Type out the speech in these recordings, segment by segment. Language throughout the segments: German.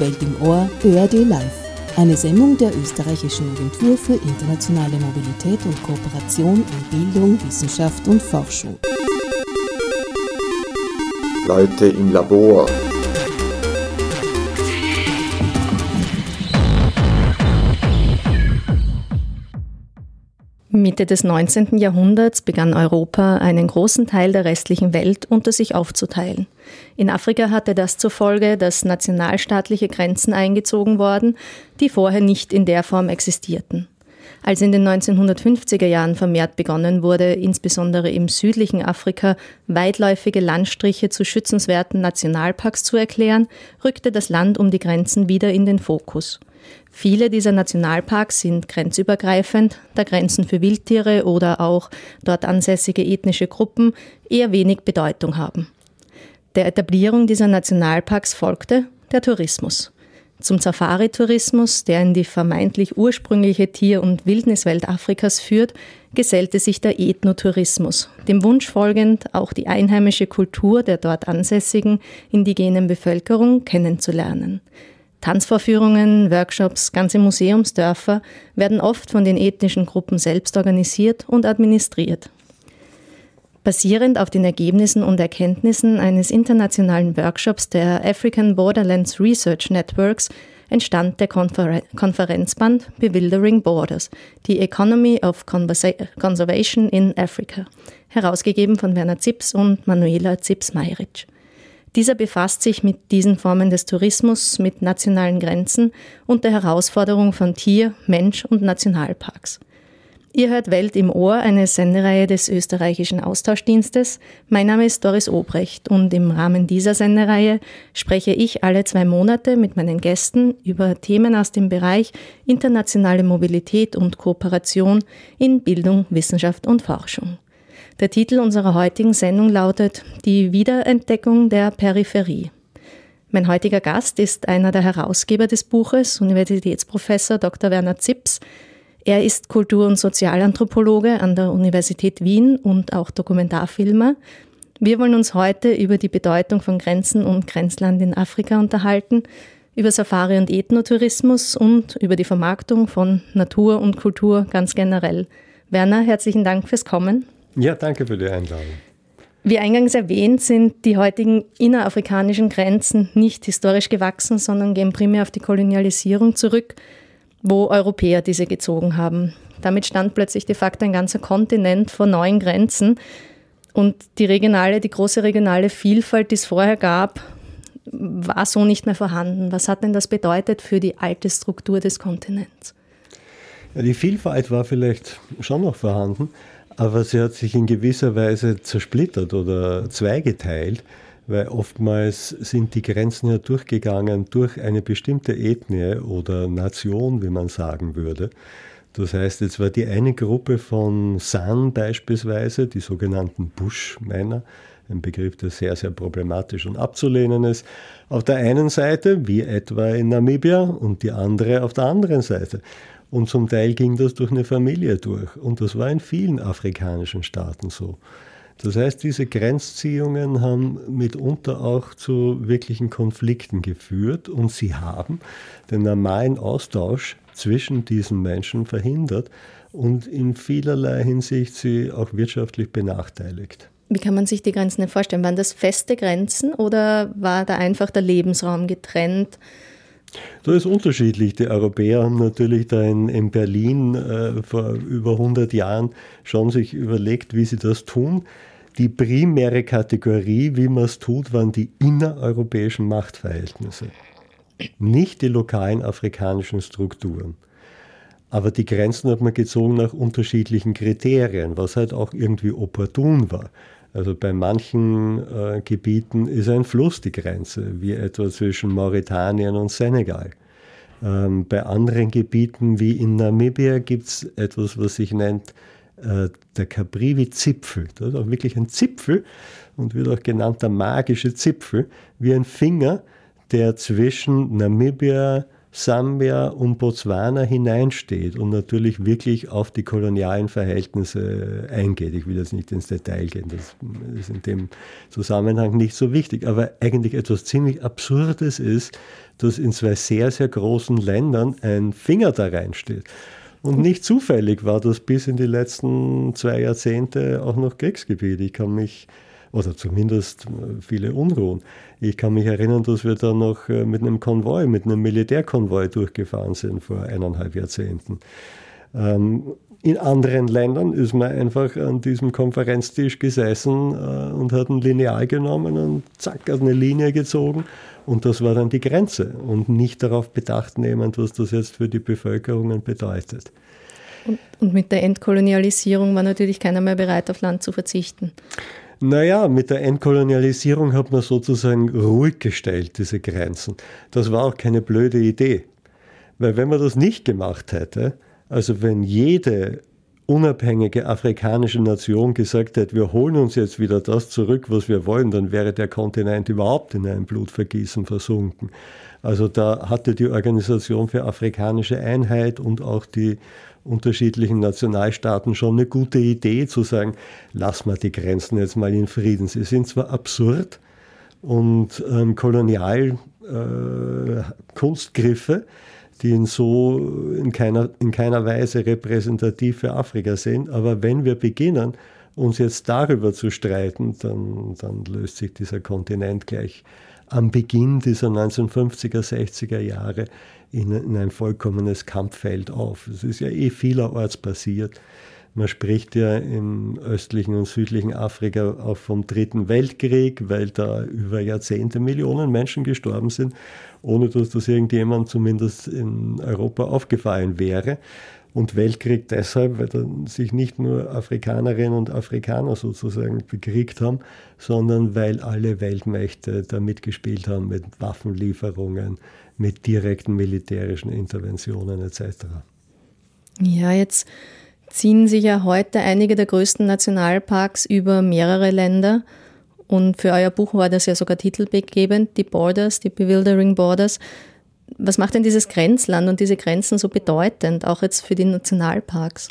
Welt im Ohr, ÖRD Live. Eine Sendung der österreichischen Agentur für internationale Mobilität und Kooperation in Bildung, Wissenschaft und Forschung. Leute im Labor. Mitte des 19. Jahrhunderts begann Europa, einen großen Teil der restlichen Welt unter sich aufzuteilen. In Afrika hatte das zur Folge, dass nationalstaatliche Grenzen eingezogen wurden, die vorher nicht in der Form existierten. Als in den 1950er Jahren vermehrt begonnen wurde, insbesondere im südlichen Afrika weitläufige Landstriche zu schützenswerten Nationalparks zu erklären, rückte das Land um die Grenzen wieder in den Fokus. Viele dieser Nationalparks sind grenzübergreifend, da Grenzen für Wildtiere oder auch dort ansässige ethnische Gruppen eher wenig Bedeutung haben. Der Etablierung dieser Nationalparks folgte der Tourismus. Zum Safari-Tourismus, der in die vermeintlich ursprüngliche Tier- und Wildniswelt Afrikas führt, gesellte sich der Ethnotourismus, dem Wunsch folgend, auch die einheimische Kultur der dort ansässigen indigenen Bevölkerung kennenzulernen. Tanzvorführungen, Workshops, ganze Museumsdörfer werden oft von den ethnischen Gruppen selbst organisiert und administriert. Basierend auf den Ergebnissen und Erkenntnissen eines internationalen Workshops der African Borderlands Research Networks entstand der Konfer Konferenzband Bewildering Borders, die Economy of Conversa Conservation in Africa, herausgegeben von Werner Zips und Manuela Zips-Meiritsch. Dieser befasst sich mit diesen Formen des Tourismus, mit nationalen Grenzen und der Herausforderung von Tier, Mensch und Nationalparks. Ihr hört Welt im Ohr, eine Sendereihe des österreichischen Austauschdienstes. Mein Name ist Doris Obrecht und im Rahmen dieser Sendereihe spreche ich alle zwei Monate mit meinen Gästen über Themen aus dem Bereich internationale Mobilität und Kooperation in Bildung, Wissenschaft und Forschung. Der Titel unserer heutigen Sendung lautet Die Wiederentdeckung der Peripherie. Mein heutiger Gast ist einer der Herausgeber des Buches, Universitätsprofessor Dr. Werner Zips, er ist Kultur- und Sozialanthropologe an der Universität Wien und auch Dokumentarfilmer. Wir wollen uns heute über die Bedeutung von Grenzen und Grenzland in Afrika unterhalten, über Safari- und Ethnotourismus und über die Vermarktung von Natur und Kultur ganz generell. Werner, herzlichen Dank fürs Kommen. Ja, danke für die Einladung. Wie eingangs erwähnt, sind die heutigen innerafrikanischen Grenzen nicht historisch gewachsen, sondern gehen primär auf die Kolonialisierung zurück wo Europäer diese gezogen haben. Damit stand plötzlich de facto ein ganzer Kontinent vor neuen Grenzen und die regionale, die große regionale Vielfalt, die es vorher gab, war so nicht mehr vorhanden. Was hat denn das bedeutet für die alte Struktur des Kontinents? Ja, die Vielfalt war vielleicht schon noch vorhanden, aber sie hat sich in gewisser Weise zersplittert oder zweigeteilt weil oftmals sind die Grenzen ja durchgegangen durch eine bestimmte Ethnie oder Nation, wie man sagen würde. Das heißt, jetzt war die eine Gruppe von San beispielsweise, die sogenannten Bushmänner, ein Begriff, der sehr, sehr problematisch und abzulehnen ist, auf der einen Seite, wie etwa in Namibia, und die andere auf der anderen Seite. Und zum Teil ging das durch eine Familie durch. Und das war in vielen afrikanischen Staaten so. Das heißt, diese Grenzziehungen haben mitunter auch zu wirklichen Konflikten geführt und sie haben den normalen Austausch zwischen diesen Menschen verhindert und in vielerlei Hinsicht sie auch wirtschaftlich benachteiligt. Wie kann man sich die Grenzen denn vorstellen? Waren das feste Grenzen oder war da einfach der Lebensraum getrennt? Das ist unterschiedlich. Die Europäer haben natürlich da in, in Berlin äh, vor über 100 Jahren schon sich überlegt, wie sie das tun. Die primäre Kategorie, wie man es tut, waren die innereuropäischen Machtverhältnisse, nicht die lokalen afrikanischen Strukturen. Aber die Grenzen hat man gezogen nach unterschiedlichen Kriterien, was halt auch irgendwie opportun war. Also bei manchen äh, Gebieten ist ein Fluss die Grenze, wie etwa zwischen Mauretanien und Senegal. Ähm, bei anderen Gebieten wie in Namibia gibt es etwas, was sich nennt der Caprivi-Zipfel. Das ist auch wirklich ein Zipfel und wird auch genannt der magische Zipfel, wie ein Finger, der zwischen Namibia, Sambia und Botswana hineinsteht und natürlich wirklich auf die kolonialen Verhältnisse eingeht. Ich will jetzt nicht ins Detail gehen, das ist in dem Zusammenhang nicht so wichtig, aber eigentlich etwas ziemlich Absurdes ist, dass in zwei sehr, sehr großen Ländern ein Finger da reinsteht. Und nicht zufällig war das bis in die letzten zwei Jahrzehnte auch noch Kriegsgebiet. Ich kann mich oder zumindest äh, viele Unruhen. Ich kann mich erinnern, dass wir da noch äh, mit einem Konvoi, mit einem Militärkonvoi durchgefahren sind vor eineinhalb Jahrzehnten. Ähm, in anderen Ländern ist man einfach an diesem Konferenztisch gesessen äh, und hat ein Lineal genommen und zack, hat eine Linie gezogen und das war dann die Grenze und nicht darauf bedacht nehmend, was das jetzt für die Bevölkerungen bedeutet. Und, und mit der Entkolonialisierung war natürlich keiner mehr bereit, auf Land zu verzichten. Naja, mit der Entkolonialisierung hat man sozusagen ruhig gestellt, diese Grenzen. Das war auch keine blöde Idee. Weil wenn man das nicht gemacht hätte, also wenn jede unabhängige afrikanische Nation gesagt hätte, wir holen uns jetzt wieder das zurück, was wir wollen, dann wäre der Kontinent überhaupt in einem Blutvergießen versunken. Also da hatte die Organisation für afrikanische Einheit und auch die unterschiedlichen Nationalstaaten schon eine gute Idee zu sagen, lass mal die Grenzen jetzt mal in Frieden. Sie sind zwar absurd und ähm, kolonial äh, Kunstgriffe, die in so in keiner, in keiner Weise repräsentativ für Afrika sind, aber wenn wir beginnen, uns jetzt darüber zu streiten, dann, dann löst sich dieser Kontinent gleich am Beginn dieser 1950er, 60er Jahre in, in ein vollkommenes Kampffeld auf. Es ist ja eh vielerorts passiert. Man spricht ja im östlichen und südlichen Afrika auch vom Dritten Weltkrieg, weil da über Jahrzehnte Millionen Menschen gestorben sind, ohne dass das irgendjemand zumindest in Europa aufgefallen wäre. Und Weltkrieg deshalb, weil dann sich nicht nur Afrikanerinnen und Afrikaner sozusagen bekriegt haben, sondern weil alle Weltmächte da mitgespielt haben mit Waffenlieferungen, mit direkten militärischen Interventionen etc. Ja, jetzt ziehen sich ja heute einige der größten Nationalparks über mehrere Länder. Und für euer Buch war das ja sogar titelgebend, die Borders, die Bewildering Borders. Was macht denn dieses Grenzland und diese Grenzen so bedeutend, auch jetzt für die Nationalparks?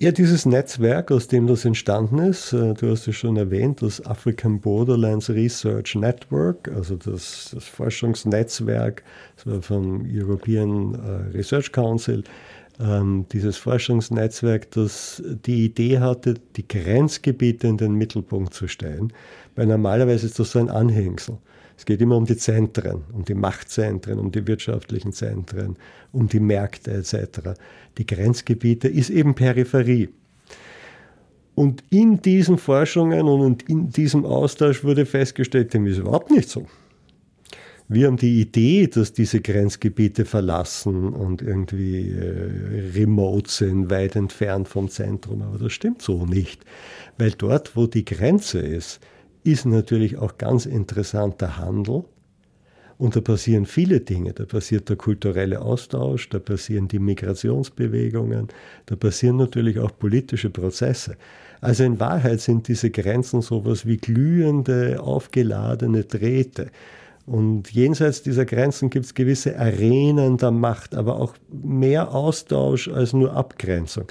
Ja, dieses Netzwerk, aus dem das entstanden ist, äh, du hast es schon erwähnt, das African Borderlands Research Network, also das, das Forschungsnetzwerk vom European äh, Research Council, ähm, dieses Forschungsnetzwerk, das die Idee hatte, die Grenzgebiete in den Mittelpunkt zu stellen, weil normalerweise ist das so ein Anhängsel. Es geht immer um die Zentren, um die Machtzentren, um die wirtschaftlichen Zentren, um die Märkte etc. Die Grenzgebiete ist eben Peripherie. Und in diesen Forschungen und in diesem Austausch wurde festgestellt, dem ist überhaupt nicht so. Wir haben die Idee, dass diese Grenzgebiete verlassen und irgendwie äh, remote sind, weit entfernt vom Zentrum, aber das stimmt so nicht. Weil dort, wo die Grenze ist, ist natürlich auch ganz interessanter Handel. Und da passieren viele Dinge. Da passiert der kulturelle Austausch, da passieren die Migrationsbewegungen, da passieren natürlich auch politische Prozesse. Also in Wahrheit sind diese Grenzen sowas wie glühende, aufgeladene Drähte. Und jenseits dieser Grenzen gibt es gewisse Arenen der Macht, aber auch mehr Austausch als nur Abgrenzung.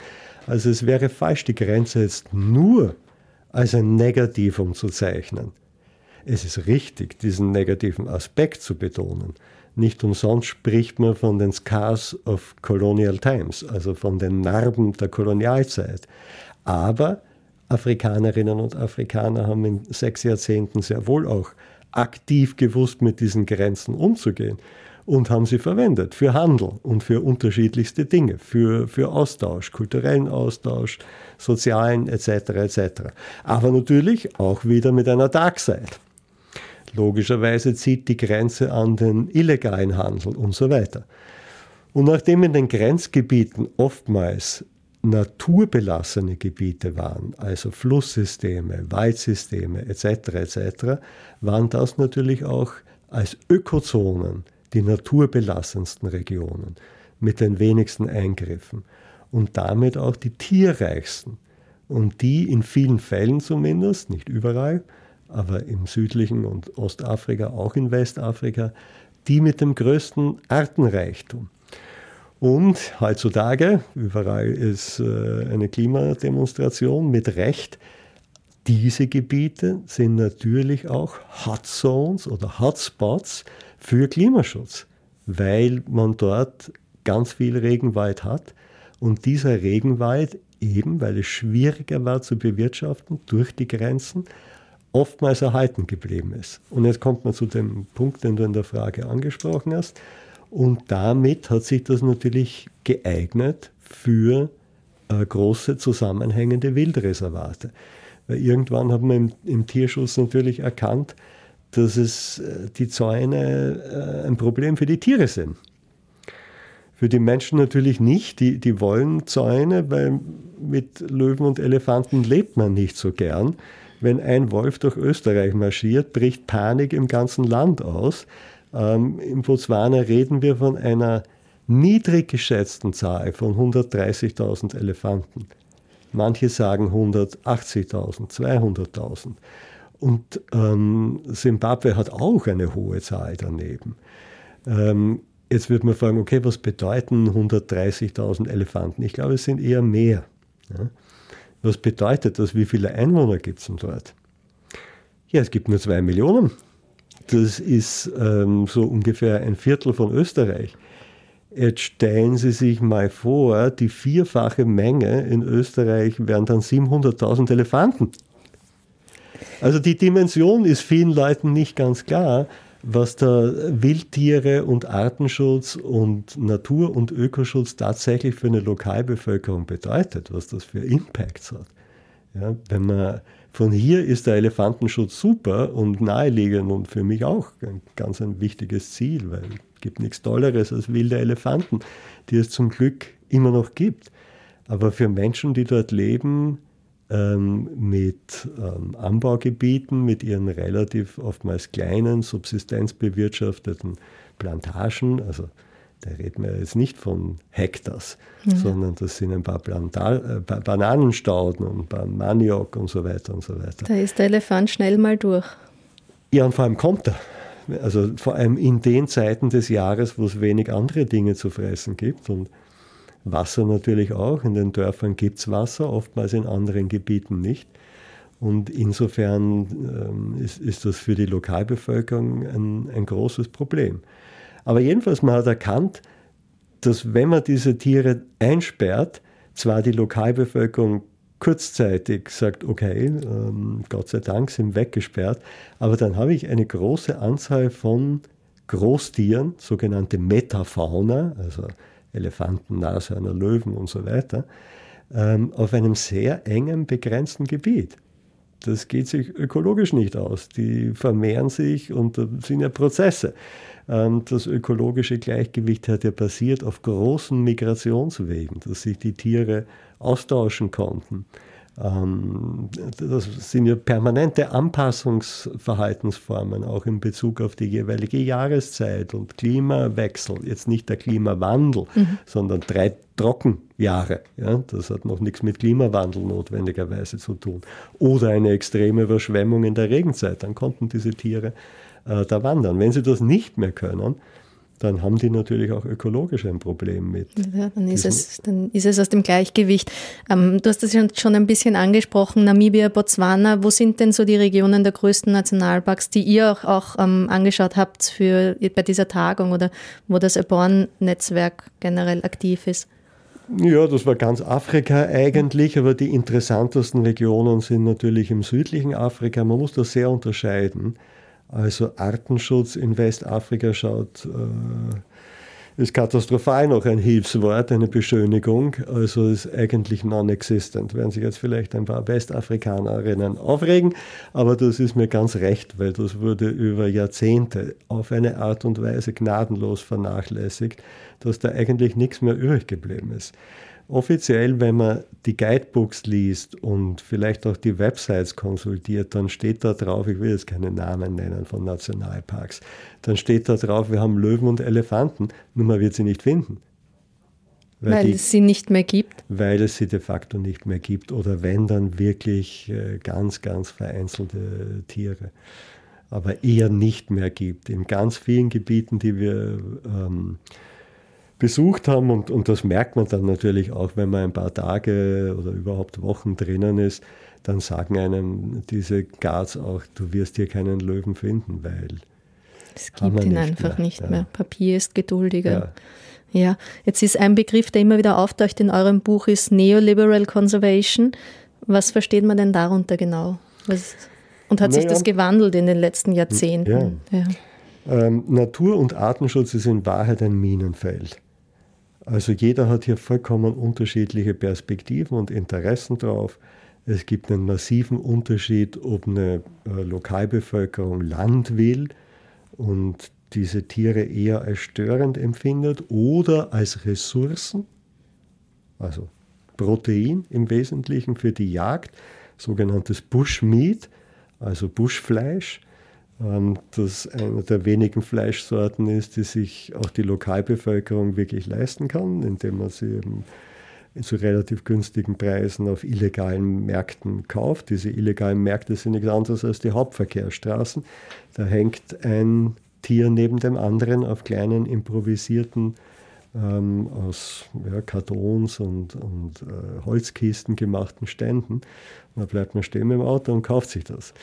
Also es wäre falsch, die Grenze jetzt nur als ein Negativum zu zeichnen. Es ist richtig, diesen negativen Aspekt zu betonen. Nicht umsonst spricht man von den Scars of Colonial Times, also von den Narben der Kolonialzeit. Aber Afrikanerinnen und Afrikaner haben in sechs Jahrzehnten sehr wohl auch aktiv gewusst, mit diesen Grenzen umzugehen und haben sie verwendet für Handel und für unterschiedlichste Dinge, für, für Austausch, kulturellen Austausch, sozialen etc. etc. Aber natürlich auch wieder mit einer Dark Side. Logischerweise zieht die Grenze an den illegalen Handel und so weiter. Und nachdem in den Grenzgebieten oftmals naturbelassene Gebiete waren, also Flusssysteme, Waldsysteme etc. etc., waren das natürlich auch als Ökozonen die naturbelassensten Regionen mit den wenigsten Eingriffen und damit auch die tierreichsten und die in vielen Fällen zumindest, nicht überall, aber im südlichen und Ostafrika, auch in Westafrika, die mit dem größten Artenreichtum. Und heutzutage, überall ist äh, eine Klimademonstration mit Recht, diese Gebiete sind natürlich auch Hotzones oder Hotspots für Klimaschutz, weil man dort ganz viel Regenwald hat und dieser Regenwald eben, weil es schwieriger war zu bewirtschaften durch die Grenzen, oftmals erhalten geblieben ist. Und jetzt kommt man zu dem Punkt, den du in der Frage angesprochen hast. Und damit hat sich das natürlich geeignet für äh, große zusammenhängende Wildreservate. Weil irgendwann hat man im, im Tierschutz natürlich erkannt, dass es äh, die Zäune äh, ein Problem für die Tiere sind. Für die Menschen natürlich nicht. Die, die wollen Zäune, weil mit Löwen und Elefanten lebt man nicht so gern. Wenn ein Wolf durch Österreich marschiert, bricht Panik im ganzen Land aus. Ähm, In Botswana reden wir von einer niedrig geschätzten Zahl von 130.000 Elefanten. Manche sagen 180.000, 200.000. Und ähm, Zimbabwe hat auch eine hohe Zahl daneben. Ähm, jetzt wird man fragen, okay, was bedeuten 130.000 Elefanten? Ich glaube, es sind eher mehr. Ja? Was bedeutet das? Wie viele Einwohner gibt es denn dort? Ja, es gibt nur zwei Millionen. Das ist ähm, so ungefähr ein Viertel von Österreich. Jetzt stellen Sie sich mal vor, die vierfache Menge in Österreich wären dann 700.000 Elefanten. Also die Dimension ist vielen Leuten nicht ganz klar, was da Wildtiere und Artenschutz und Natur- und Ökoschutz tatsächlich für eine Lokalbevölkerung bedeutet, was das für Impacts hat. Ja, wenn man von hier ist der Elefantenschutz super und naheliegend und für mich auch ein ganz ein wichtiges Ziel, weil es gibt nichts Tolleres als wilde Elefanten, die es zum Glück immer noch gibt. Aber für Menschen, die dort leben, ähm, mit ähm, Anbaugebieten, mit ihren relativ oftmals kleinen, subsistenzbewirtschafteten Plantagen, also da reden wir jetzt nicht von Hektars, ja. sondern das sind ein paar Planta äh, Bananenstauden und ein paar Maniok und so weiter und so weiter. Da ist der Elefant schnell mal durch. Ja, und vor allem kommt er. Also vor allem in den Zeiten des Jahres, wo es wenig andere Dinge zu fressen gibt. Und Wasser natürlich auch. In den Dörfern gibt es Wasser, oftmals in anderen Gebieten nicht. Und insofern ähm, ist, ist, das für die Lokalbevölkerung ein, ein großes Problem. Aber jedenfalls, man hat erkannt, dass wenn man diese Tiere einsperrt, zwar die Lokalbevölkerung kurzzeitig sagt, okay, ähm, Gott sei Dank sind weggesperrt, aber dann habe ich eine große Anzahl von Großtieren, sogenannte Metafauna, also Elefanten, Nashörner, Löwen und so weiter, ähm, auf einem sehr engen, begrenzten Gebiet. Das geht sich ökologisch nicht aus. Die vermehren sich und da sind ja Prozesse. Ähm, das ökologische Gleichgewicht hat ja basiert auf großen Migrationswegen, dass sich die Tiere austauschen konnten. Ähm, das sind ja permanente Anpassungsverhaltensformen, auch in Bezug auf die jeweilige Jahreszeit und Klimawechsel. Jetzt nicht der Klimawandel, mhm. sondern drei Trockenjahre. Ja, das hat noch nichts mit Klimawandel notwendigerweise zu tun. Oder eine extreme Überschwemmung in der Regenzeit. Dann konnten diese Tiere äh, da wandern. Wenn sie das nicht mehr können, dann haben die natürlich auch ökologisch ein Problem mit. Ja, dann ist, es, dann ist es aus dem Gleichgewicht. Ähm, du hast das schon ein bisschen angesprochen, Namibia, Botswana. Wo sind denn so die Regionen der größten Nationalparks, die ihr auch, auch ähm, angeschaut habt für, bei dieser Tagung oder wo das Aborn-Netzwerk generell aktiv ist? Ja, das war ganz Afrika eigentlich, aber die interessantesten Regionen sind natürlich im südlichen Afrika. Man muss das sehr unterscheiden. Also Artenschutz in Westafrika schaut, äh, ist katastrophal noch ein Hilfswort, eine Beschönigung. Also ist eigentlich non-existent. Werden sich jetzt vielleicht ein paar Westafrikanerinnen aufregen, aber das ist mir ganz recht, weil das wurde über Jahrzehnte auf eine Art und Weise gnadenlos vernachlässigt, dass da eigentlich nichts mehr übrig geblieben ist. Offiziell, wenn man die Guidebooks liest und vielleicht auch die Websites konsultiert, dann steht da drauf, ich will jetzt keine Namen nennen von Nationalparks, dann steht da drauf, wir haben Löwen und Elefanten, nur man wird sie nicht finden. Weil, weil die, es sie nicht mehr gibt? Weil es sie de facto nicht mehr gibt oder wenn dann wirklich äh, ganz, ganz vereinzelte Tiere. aber eher nicht mehr gibt. In ganz vielen Gebieten, die wir ähm, besucht haben, und, und das merkt man dann natürlich auch, wenn man ein paar Tage oder überhaupt Wochen drinnen ist, dann sagen einem diese Guards auch, du wirst hier keinen Löwen finden, weil es gibt ihn einfach mehr. nicht ja. mehr. Papier ist geduldiger. Ja. ja, jetzt ist ein Begriff, der immer wieder auftaucht in eurem Buch, ist Neoliberal Conservation. Was versteht man denn darunter genau? Was, und hat naja, sich das gewandelt in den letzten Jahrzehnten? Ja. Ähm, Natur- und Artenschutz ist in Wahrheit ein Minenfeld. Also jeder hat hier vollkommen unterschiedliche Perspektiven und Interessen drauf. Es gibt einen massiven Unterschied, ob eine äh, Lokalbevölkerung Land will und diese Tiere eher als störend empfindet oder als Ressourcen, also Protein im Wesentlichen für die Jagd, sogenanntes Bushmeat, also Buschfleisch, das eine der wenigen Fleischsorten ist, die sich auch die Lokalbevölkerung wirklich leisten kann, indem man sie eben zu relativ günstigen Preisen auf illegalen Märkten kauft. Diese illegalen Märkte sind nichts anderes als die Hauptverkehrsstraßen. Da hängt ein Tier neben dem anderen auf kleinen improvisierten ähm, aus ja, Kartons und, und äh, Holzkisten gemachten Ständen. Da bleibt man stehen im Auto und kauft sich das.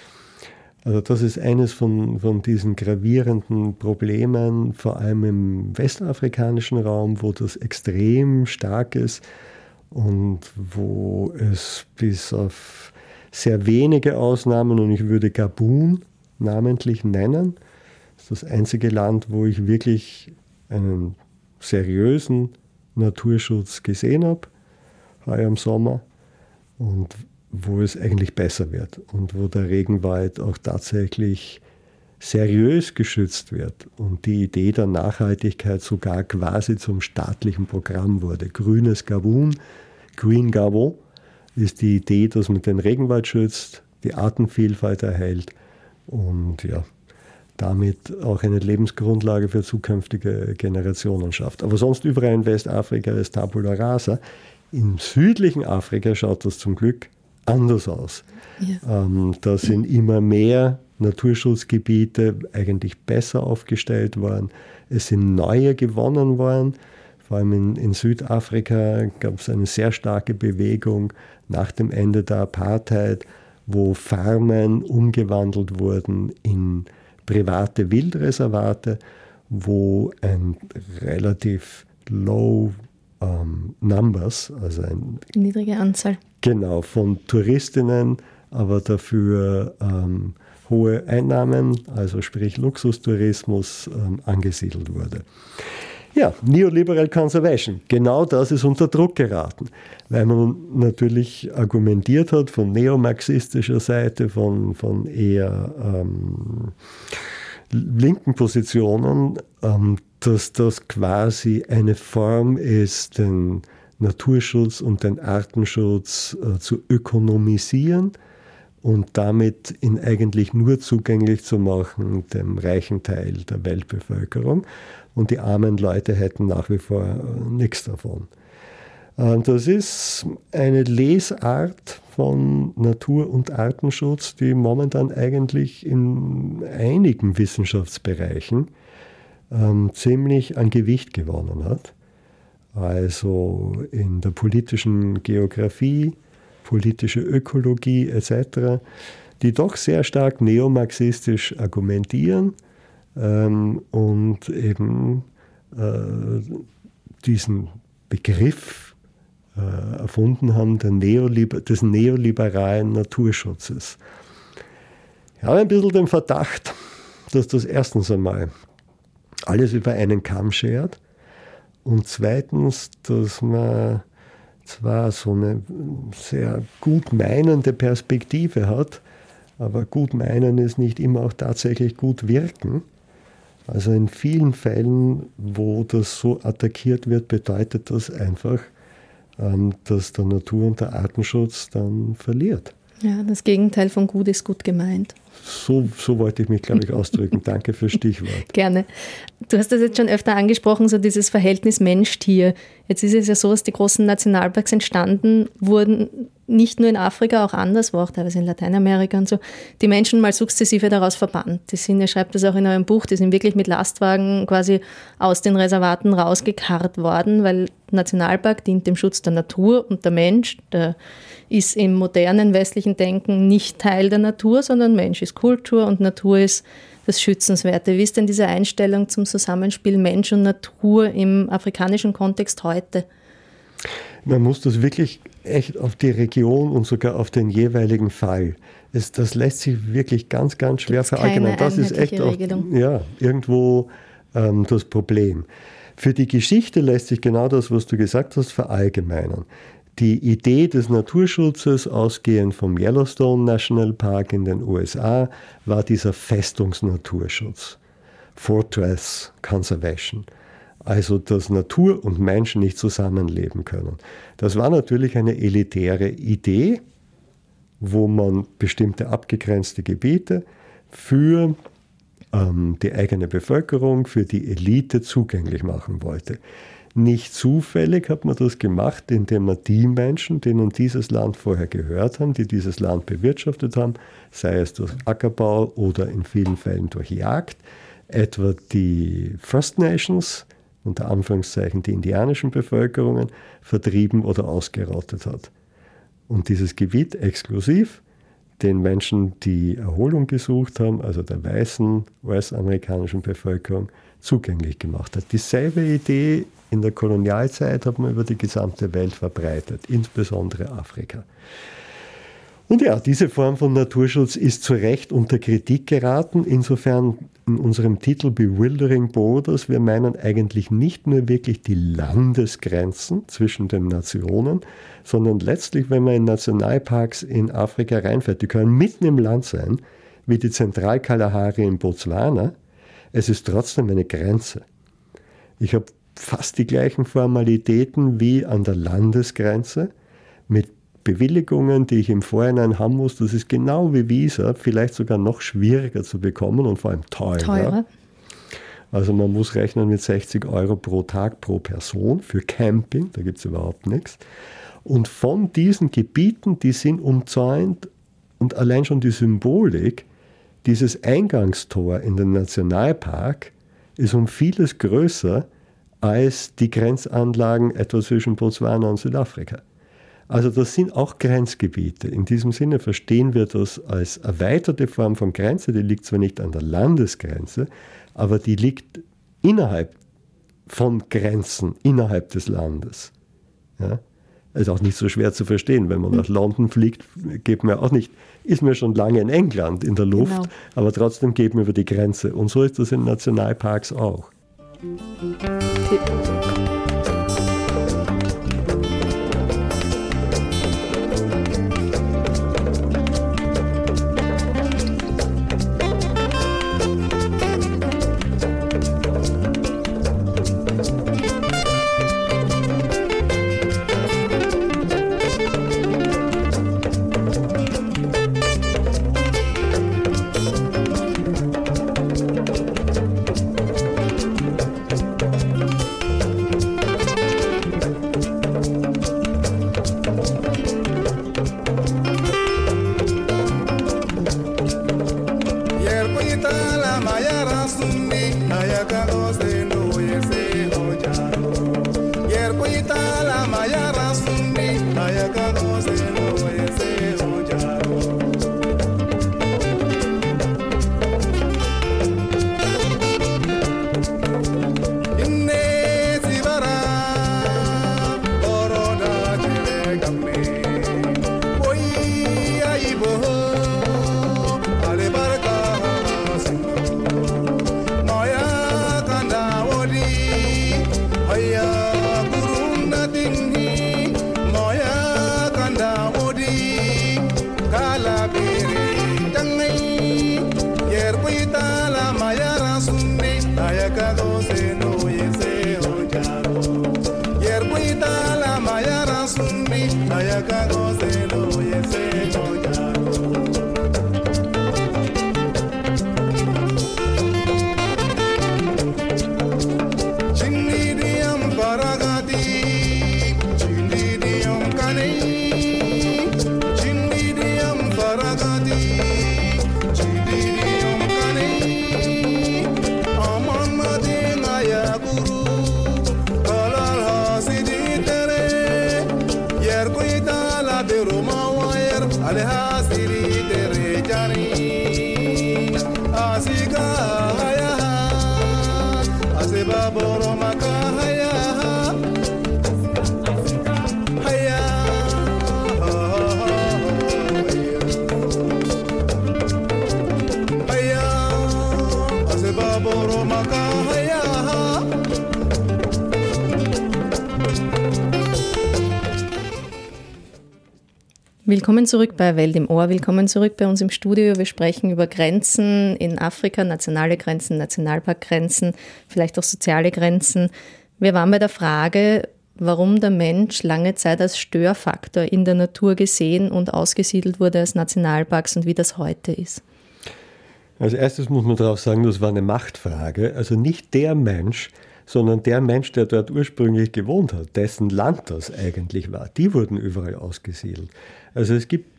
Also das ist eines von, von diesen gravierenden Problemen, vor allem im westafrikanischen Raum, wo das extrem stark ist und wo es bis auf sehr wenige Ausnahmen, und ich würde Gabun namentlich nennen, ist das einzige Land, wo ich wirklich einen seriösen Naturschutz gesehen habe, heuer im Sommer, und wo es eigentlich besser wird und wo der Regenwald auch tatsächlich seriös geschützt wird und die Idee der Nachhaltigkeit sogar quasi zum staatlichen Programm wurde. Grünes Gabun, Green Gabon, ist die Idee, dass man den Regenwald schützt, die Artenvielfalt erhält und ja, damit auch eine Lebensgrundlage für zukünftige Generationen schafft. Aber sonst überall in Westafrika ist Tabula rasa. Im südlichen Afrika schaut das zum Glück anders aus. Ja. Ähm, da sind immer mehr Naturschutzgebiete eigentlich besser aufgestellt worden. Es sind neue gewonnen worden. Vor allem in, in Südafrika gab es eine sehr starke Bewegung nach dem Ende der Apartheid, wo Farmen umgewandelt wurden in private Wildreservate, wo ein relativ low um, Numbers, also eine niedrige Anzahl. Genau, von Touristinnen, aber dafür ähm, hohe Einnahmen, also sprich Luxustourismus, ähm, angesiedelt wurde. Ja, Neoliberal Conservation, genau das ist unter Druck geraten, weil man natürlich argumentiert hat von neomarxistischer Seite, von, von eher ähm, linken Positionen, ähm, dass das quasi eine Form ist, den Naturschutz und den Artenschutz äh, zu ökonomisieren und damit ihn eigentlich nur zugänglich zu machen dem reichen Teil der Weltbevölkerung. Und die armen Leute hätten nach wie vor äh, nichts davon. Äh, das ist eine Lesart von Natur- und Artenschutz, die momentan eigentlich in einigen Wissenschaftsbereichen ähm, ziemlich an Gewicht gewonnen hat. Also in der politischen Geografie, politische Ökologie etc., die doch sehr stark neomarxistisch argumentieren ähm, und eben äh, diesen Begriff äh, erfunden haben Neoliber des neoliberalen Naturschutzes. Ich habe ein bisschen den Verdacht, dass das erstens einmal alles über einen Kamm schert und zweitens, dass man zwar so eine sehr gut meinende Perspektive hat, aber gut meinen ist nicht immer auch tatsächlich gut wirken. Also in vielen Fällen, wo das so attackiert wird, bedeutet das einfach, ähm, dass der Natur- und der Artenschutz dann verliert. Ja, das Gegenteil von gut ist gut gemeint. So, so wollte ich mich, glaube ich, ausdrücken. Danke fürs Stichwort. Gerne. Du hast das jetzt schon öfter angesprochen, so dieses Verhältnis Mensch-Tier. Jetzt ist es ja so, dass die großen Nationalparks entstanden wurden nicht nur in Afrika, auch anderswo, auch teilweise in Lateinamerika und so, die Menschen mal sukzessive daraus verbannt. Die sind, ihr schreibt das auch in eurem Buch, die sind wirklich mit Lastwagen quasi aus den Reservaten rausgekarrt worden, weil Nationalpark dient dem Schutz der Natur und der Mensch, der ist im modernen westlichen Denken nicht Teil der Natur, sondern Mensch ist Kultur und Natur ist das Schützenswerte. Wie ist denn diese Einstellung zum Zusammenspiel Mensch und Natur im afrikanischen Kontext heute? Man muss das wirklich echt auf die Region und sogar auf den jeweiligen Fall. Es, das lässt sich wirklich ganz, ganz schwer Gibt's verallgemeinern. Das ist echt auch, ja, irgendwo ähm, das Problem. Für die Geschichte lässt sich genau das, was du gesagt hast, verallgemeinern. Die Idee des Naturschutzes, ausgehend vom Yellowstone National Park in den USA, war dieser Festungsnaturschutz. Fortress Conservation. Also, dass Natur und Menschen nicht zusammenleben können. Das war natürlich eine elitäre Idee, wo man bestimmte abgegrenzte Gebiete für ähm, die eigene Bevölkerung, für die Elite zugänglich machen wollte. Nicht zufällig hat man das gemacht, indem man die Menschen, denen dieses Land vorher gehört haben, die dieses Land bewirtschaftet haben, sei es durch Ackerbau oder in vielen Fällen durch Jagd, etwa die First Nations, unter Anführungszeichen die indianischen Bevölkerungen, vertrieben oder ausgerottet hat. Und dieses Gebiet exklusiv den Menschen, die Erholung gesucht haben, also der weißen US-amerikanischen Bevölkerung, zugänglich gemacht hat. Dieselbe Idee in der Kolonialzeit hat man über die gesamte Welt verbreitet, insbesondere Afrika. Und ja, diese Form von Naturschutz ist zu Recht unter Kritik geraten. Insofern in unserem Titel Bewildering Borders, wir meinen eigentlich nicht nur wirklich die Landesgrenzen zwischen den Nationen, sondern letztlich, wenn man in Nationalparks in Afrika reinfährt, die können mitten im Land sein, wie die Zentralkalahari in Botswana, es ist trotzdem eine Grenze. Ich habe fast die gleichen Formalitäten wie an der Landesgrenze mit Bewilligungen, die ich im Vorhinein haben muss. Das ist genau wie Visa, vielleicht sogar noch schwieriger zu bekommen und vor allem teurer. teurer. Also man muss rechnen mit 60 Euro pro Tag pro Person für Camping, da gibt es überhaupt nichts. Und von diesen Gebieten, die sind umzäunt und allein schon die Symbolik, dieses Eingangstor in den Nationalpark ist um vieles größer als die Grenzanlagen etwa zwischen Botswana und Südafrika. Also das sind auch Grenzgebiete. In diesem Sinne verstehen wir das als erweiterte Form von Grenze. Die liegt zwar nicht an der Landesgrenze, aber die liegt innerhalb von Grenzen, innerhalb des Landes. Ja? Ist auch nicht so schwer zu verstehen. Wenn man nach London fliegt, geht man auch nicht, ist man schon lange in England in der Luft, genau. aber trotzdem geht man über die Grenze. Und so ist das in Nationalparks auch. Willkommen zurück bei Welt im Ohr, willkommen zurück bei uns im Studio. Wir sprechen über Grenzen in Afrika, nationale Grenzen, Nationalparkgrenzen, vielleicht auch soziale Grenzen. Wir waren bei der Frage, warum der Mensch lange Zeit als Störfaktor in der Natur gesehen und ausgesiedelt wurde als Nationalparks und wie das heute ist. Als erstes muss man darauf sagen, das war eine Machtfrage. Also nicht der Mensch, sondern der Mensch, der dort ursprünglich gewohnt hat, dessen Land das eigentlich war, die wurden überall ausgesiedelt. Also es gibt,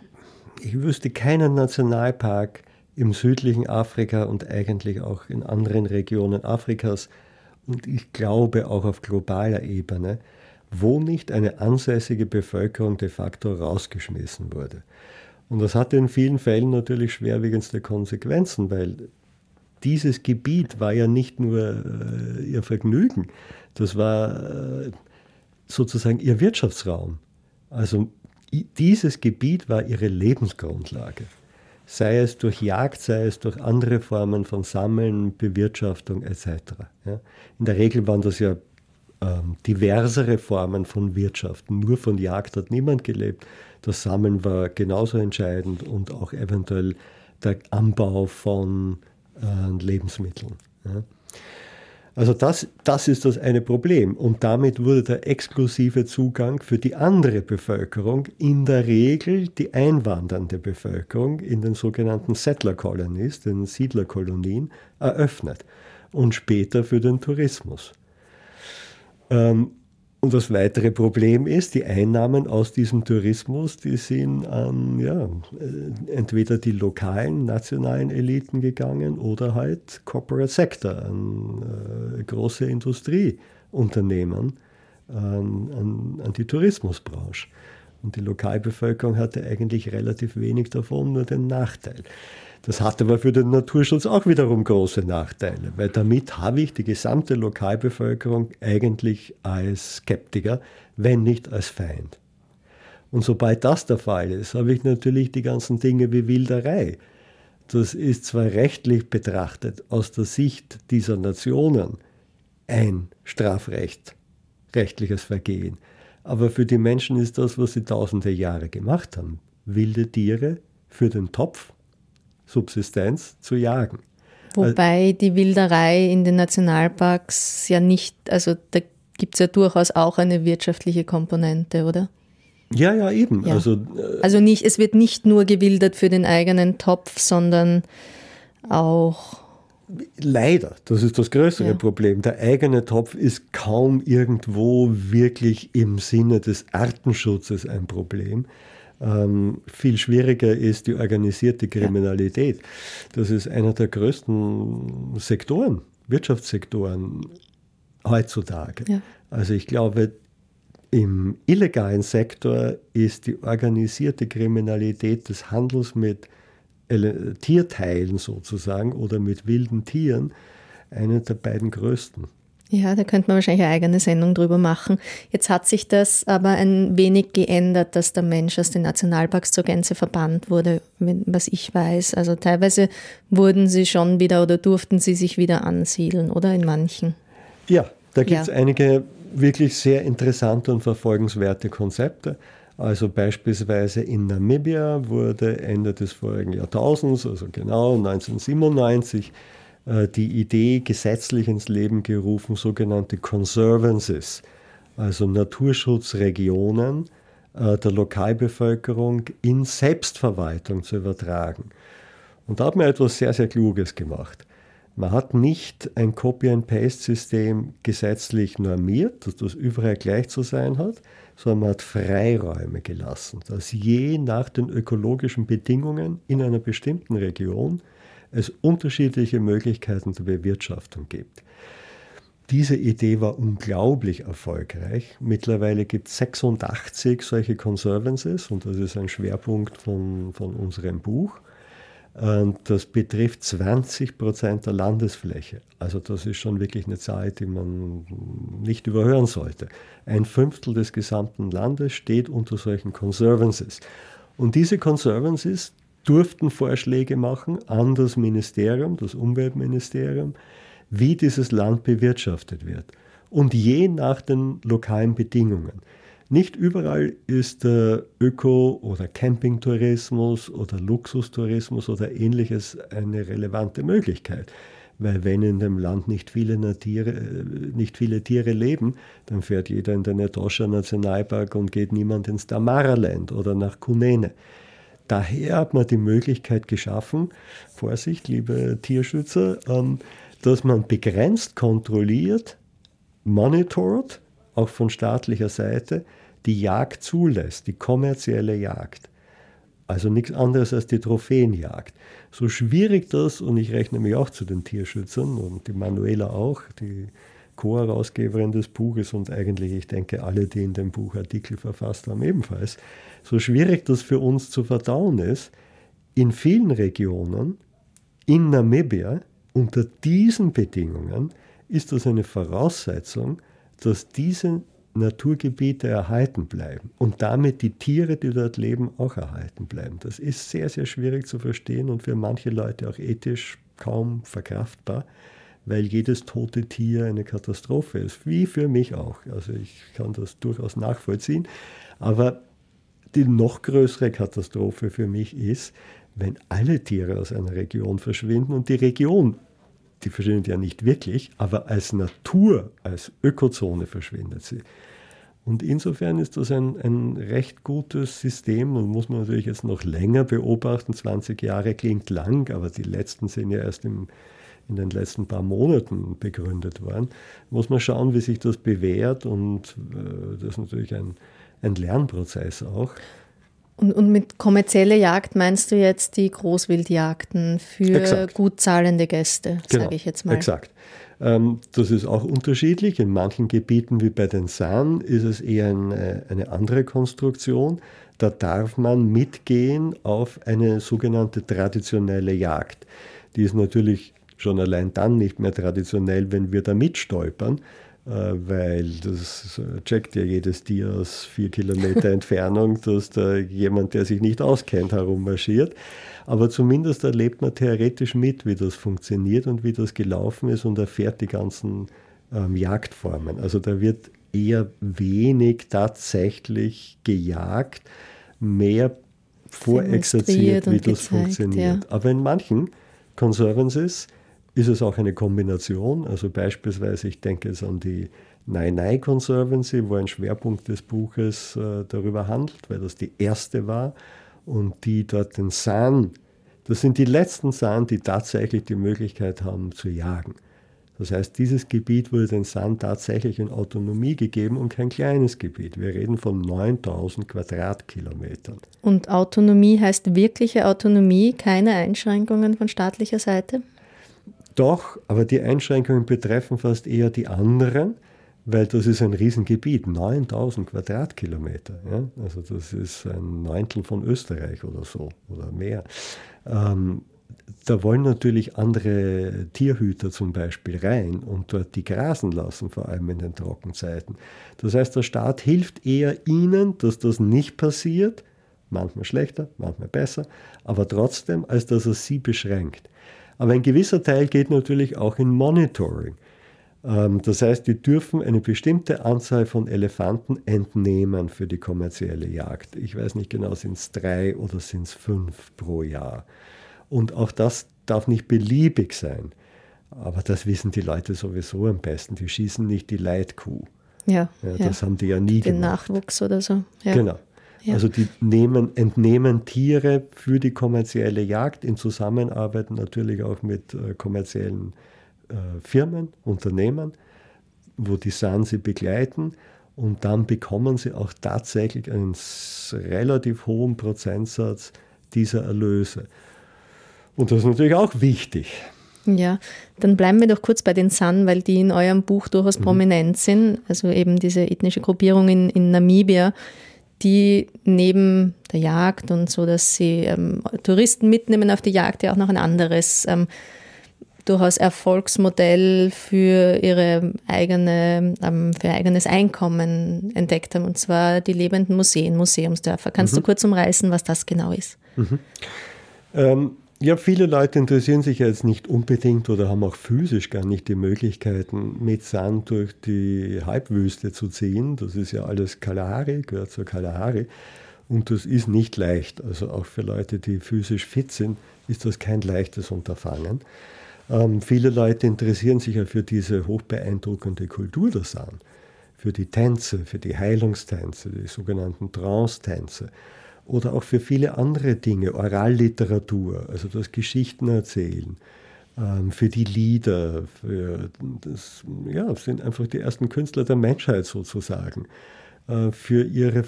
ich wüsste keinen Nationalpark im südlichen Afrika und eigentlich auch in anderen Regionen Afrikas und ich glaube auch auf globaler Ebene, wo nicht eine ansässige Bevölkerung de facto rausgeschmissen wurde. Und das hatte in vielen Fällen natürlich schwerwiegendste Konsequenzen, weil dieses Gebiet war ja nicht nur äh, ihr Vergnügen, das war äh, sozusagen ihr Wirtschaftsraum. Also dieses Gebiet war ihre Lebensgrundlage. Sei es durch Jagd, sei es durch andere Formen von Sammeln, Bewirtschaftung etc. Ja. In der Regel waren das ja ähm, diversere Formen von Wirtschaft. Nur von Jagd hat niemand gelebt. Das Sammeln war genauso entscheidend und auch eventuell der Anbau von äh, Lebensmitteln. Ja. Also das, das ist das eine Problem. Und damit wurde der exklusive Zugang für die andere Bevölkerung, in der Regel die einwandernde Bevölkerung in den sogenannten Settler Colonies, den Siedlerkolonien, eröffnet. Und später für den Tourismus. Ähm, und das weitere Problem ist, die Einnahmen aus diesem Tourismus, die sind an ja, äh, entweder die lokalen, nationalen Eliten gegangen oder halt Corporate Sector, an äh, große Industrieunternehmen, an, an, an die Tourismusbranche. Und die Lokalbevölkerung hatte eigentlich relativ wenig davon, nur den Nachteil. Das hat aber für den Naturschutz auch wiederum große Nachteile, weil damit habe ich die gesamte Lokalbevölkerung eigentlich als Skeptiker, wenn nicht als Feind. Und sobald das der Fall ist, habe ich natürlich die ganzen Dinge wie Wilderei. Das ist zwar rechtlich betrachtet aus der Sicht dieser Nationen ein Strafrecht, rechtliches Vergehen, aber für die Menschen ist das, was sie tausende Jahre gemacht haben. Wilde Tiere für den Topf Subsistenz zu jagen. Wobei die Wilderei in den Nationalparks ja nicht, also da gibt es ja durchaus auch eine wirtschaftliche Komponente, oder? Ja, ja, eben. Ja. Also, äh, also nicht, es wird nicht nur gewildert für den eigenen Topf, sondern auch. Leider, das ist das größere ja. Problem. Der eigene Topf ist kaum irgendwo wirklich im Sinne des Artenschutzes ein Problem. Ähm, viel schwieriger ist die organisierte Kriminalität. Das ist einer der größten Sektoren, Wirtschaftssektoren heutzutage. Ja. Also ich glaube, im illegalen Sektor ist die organisierte Kriminalität des Handels mit Tierteilen sozusagen oder mit wilden Tieren eine der beiden größten. Ja, da könnte man wahrscheinlich eine eigene Sendung drüber machen. Jetzt hat sich das aber ein wenig geändert, dass der Mensch aus den Nationalparks zur Gänze verbannt wurde, was ich weiß. Also teilweise wurden sie schon wieder oder durften sie sich wieder ansiedeln, oder in manchen? Ja, da gibt es ja. einige wirklich sehr interessante und verfolgenswerte Konzepte. Also beispielsweise in Namibia wurde Ende des vorigen Jahrtausends, also genau 1997, äh, die Idee gesetzlich ins Leben gerufen, sogenannte Conservances, also Naturschutzregionen äh, der Lokalbevölkerung in Selbstverwaltung zu übertragen. Und da hat man etwas sehr, sehr Kluges gemacht. Man hat nicht ein Copy-and-Paste-System gesetzlich normiert, dass das überall gleich zu sein hat, sondern man hat Freiräume gelassen, dass je nach den ökologischen Bedingungen in einer bestimmten Region es unterschiedliche Möglichkeiten der Bewirtschaftung gibt. Diese Idee war unglaublich erfolgreich. Mittlerweile gibt es 86 solche Conservances und das ist ein Schwerpunkt von, von unserem Buch. Das betrifft 20 Prozent der Landesfläche. Also das ist schon wirklich eine Zahl, die man nicht überhören sollte. Ein Fünftel des gesamten Landes steht unter solchen Conservancies. Und diese Conservancies durften Vorschläge machen an das Ministerium, das Umweltministerium, wie dieses Land bewirtschaftet wird. Und je nach den lokalen Bedingungen. Nicht überall ist der Öko- oder Campingtourismus oder Luxustourismus oder ähnliches eine relevante Möglichkeit. Weil wenn in dem Land nicht viele, Tiere, nicht viele Tiere leben, dann fährt jeder in den Etosha Nationalpark und geht niemand ins Damara-Land oder nach Kunene. Daher hat man die Möglichkeit geschaffen, Vorsicht, liebe Tierschützer, ähm, dass man begrenzt kontrolliert, monitort, auch von staatlicher Seite, die Jagd zulässt, die kommerzielle Jagd. Also nichts anderes als die Trophäenjagd. So schwierig das, und ich rechne mich auch zu den Tierschützern und die Manuela auch, die Co-Herausgeberin des Buches und eigentlich, ich denke, alle, die in dem Buch Artikel verfasst haben, ebenfalls, so schwierig das für uns zu verdauen ist, in vielen Regionen in Namibia unter diesen Bedingungen ist das eine Voraussetzung, dass diese Naturgebiete erhalten bleiben und damit die Tiere, die dort leben, auch erhalten bleiben. Das ist sehr, sehr schwierig zu verstehen und für manche Leute auch ethisch kaum verkraftbar, weil jedes tote Tier eine Katastrophe ist, wie für mich auch. Also ich kann das durchaus nachvollziehen. Aber die noch größere Katastrophe für mich ist, wenn alle Tiere aus einer Region verschwinden und die Region die verschwindet ja nicht wirklich, aber als Natur, als Ökozone verschwindet sie. Und insofern ist das ein, ein recht gutes System und muss man natürlich jetzt noch länger beobachten. 20 Jahre klingt lang, aber die letzten sind ja erst im, in den letzten paar Monaten begründet worden. Muss man schauen, wie sich das bewährt und äh, das ist natürlich ein, ein Lernprozess auch. Und, und mit kommerzieller Jagd meinst du jetzt die Großwildjagden für exakt. gut zahlende Gäste, genau, sage ich jetzt mal. Exakt. Ähm, das ist auch unterschiedlich. In manchen Gebieten wie bei den San ist es eher eine, eine andere Konstruktion. Da darf man mitgehen auf eine sogenannte traditionelle Jagd. Die ist natürlich schon allein dann nicht mehr traditionell, wenn wir da mitstolpern, äh, weil das checkt ja jedes Tier aus vier Kilometer Entfernung, dass da jemand, der sich nicht auskennt, herummarschiert. Aber zumindest erlebt man theoretisch mit, wie das funktioniert und wie das gelaufen ist und erfährt die ganzen ähm, Jagdformen. Also da wird eher wenig tatsächlich gejagt, mehr vorexerziert, wie das gezeigt, funktioniert. Ja. Aber in manchen Conservancies ist es auch eine Kombination. Also beispielsweise, ich denke jetzt an die Nai Conservancy, wo ein Schwerpunkt des Buches äh, darüber handelt, weil das die erste war und die dort den San, das sind die letzten San, die tatsächlich die Möglichkeit haben zu jagen. Das heißt, dieses Gebiet wurde den San tatsächlich in Autonomie gegeben und kein kleines Gebiet. Wir reden von 9000 Quadratkilometern. Und Autonomie heißt wirkliche Autonomie, keine Einschränkungen von staatlicher Seite? Doch, aber die Einschränkungen betreffen fast eher die anderen, weil das ist ein Riesengebiet, 9000 Quadratkilometer. Ja? Also das ist ein Neuntel von Österreich oder so oder mehr. Ähm, da wollen natürlich andere Tierhüter zum Beispiel rein und dort die grasen lassen, vor allem in den Trockenzeiten. Das heißt, der Staat hilft eher ihnen, dass das nicht passiert, manchmal schlechter, manchmal besser, aber trotzdem, als dass er sie beschränkt. Aber ein gewisser Teil geht natürlich auch in Monitoring. Ähm, das heißt, die dürfen eine bestimmte Anzahl von Elefanten entnehmen für die kommerzielle Jagd. Ich weiß nicht genau, sind es drei oder sind es fünf pro Jahr. Und auch das darf nicht beliebig sein. Aber das wissen die Leute sowieso am besten. Die schießen nicht die Leitkuh. Ja, ja das ja. haben die ja nie Den gemacht. Nachwuchs oder so. Ja. Genau. Ja. Also die nehmen, entnehmen Tiere für die kommerzielle Jagd in Zusammenarbeit natürlich auch mit äh, kommerziellen äh, Firmen, Unternehmen, wo die SAN sie begleiten und dann bekommen sie auch tatsächlich einen relativ hohen Prozentsatz dieser Erlöse. Und das ist natürlich auch wichtig. Ja, dann bleiben wir doch kurz bei den San, weil die in eurem Buch durchaus mhm. prominent sind. Also eben diese ethnische Gruppierung in, in Namibia, die neben der Jagd und so, dass sie ähm, Touristen mitnehmen auf die Jagd, ja auch noch ein anderes ähm, durchaus Erfolgsmodell für ihre eigene, ähm, für ihr eigenes Einkommen entdeckt haben, und zwar die lebenden Museen, Museumsdörfer. Kannst mhm. du kurz umreißen, was das genau ist? Mhm. Ja, viele Leute interessieren sich jetzt nicht unbedingt oder haben auch physisch gar nicht die Möglichkeiten, mit Sand durch die Halbwüste zu ziehen. Das ist ja alles Kalahari, gehört zur Kalahari. Und das ist nicht leicht. Also auch für Leute, die physisch fit sind, ist das kein leichtes Unterfangen. Ähm, viele Leute interessieren sich ja für diese hochbeeindruckende Kultur der San, für die Tänze, für die Heilungstänze, die sogenannten Trance-Tänze oder auch für viele andere Dinge, Oralliteratur, also das Geschichten erzählen, ähm, für die Lieder, für das, ja, sind einfach die ersten Künstler der Menschheit sozusagen, äh, für ihre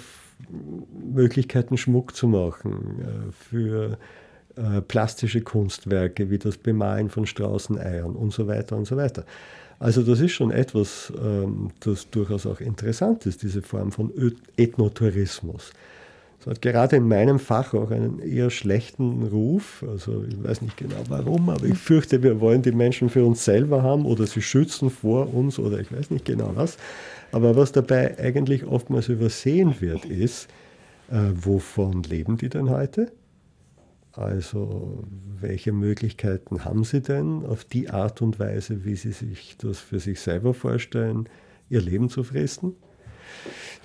Möglichkeiten Schmuck zu machen, äh, für äh, plastische Kunstwerke wie das Bemalen von Straußeneiern und so weiter und so weiter. Also das ist schon etwas, ähm, das durchaus auch interessant ist, diese Form von Ethnotourismus. Es hat gerade in meinem Fach auch einen eher schlechten Ruf. Also ich weiß nicht genau warum, aber ich fürchte, wir wollen die Menschen für uns selber haben oder sie schützen vor uns oder ich weiß nicht genau was. Aber was dabei eigentlich oftmals übersehen wird, ist, äh, wovon leben die denn heute? Also welche Möglichkeiten haben sie denn auf die Art und Weise, wie sie sich das für sich selber vorstellen, ihr Leben zu fristen?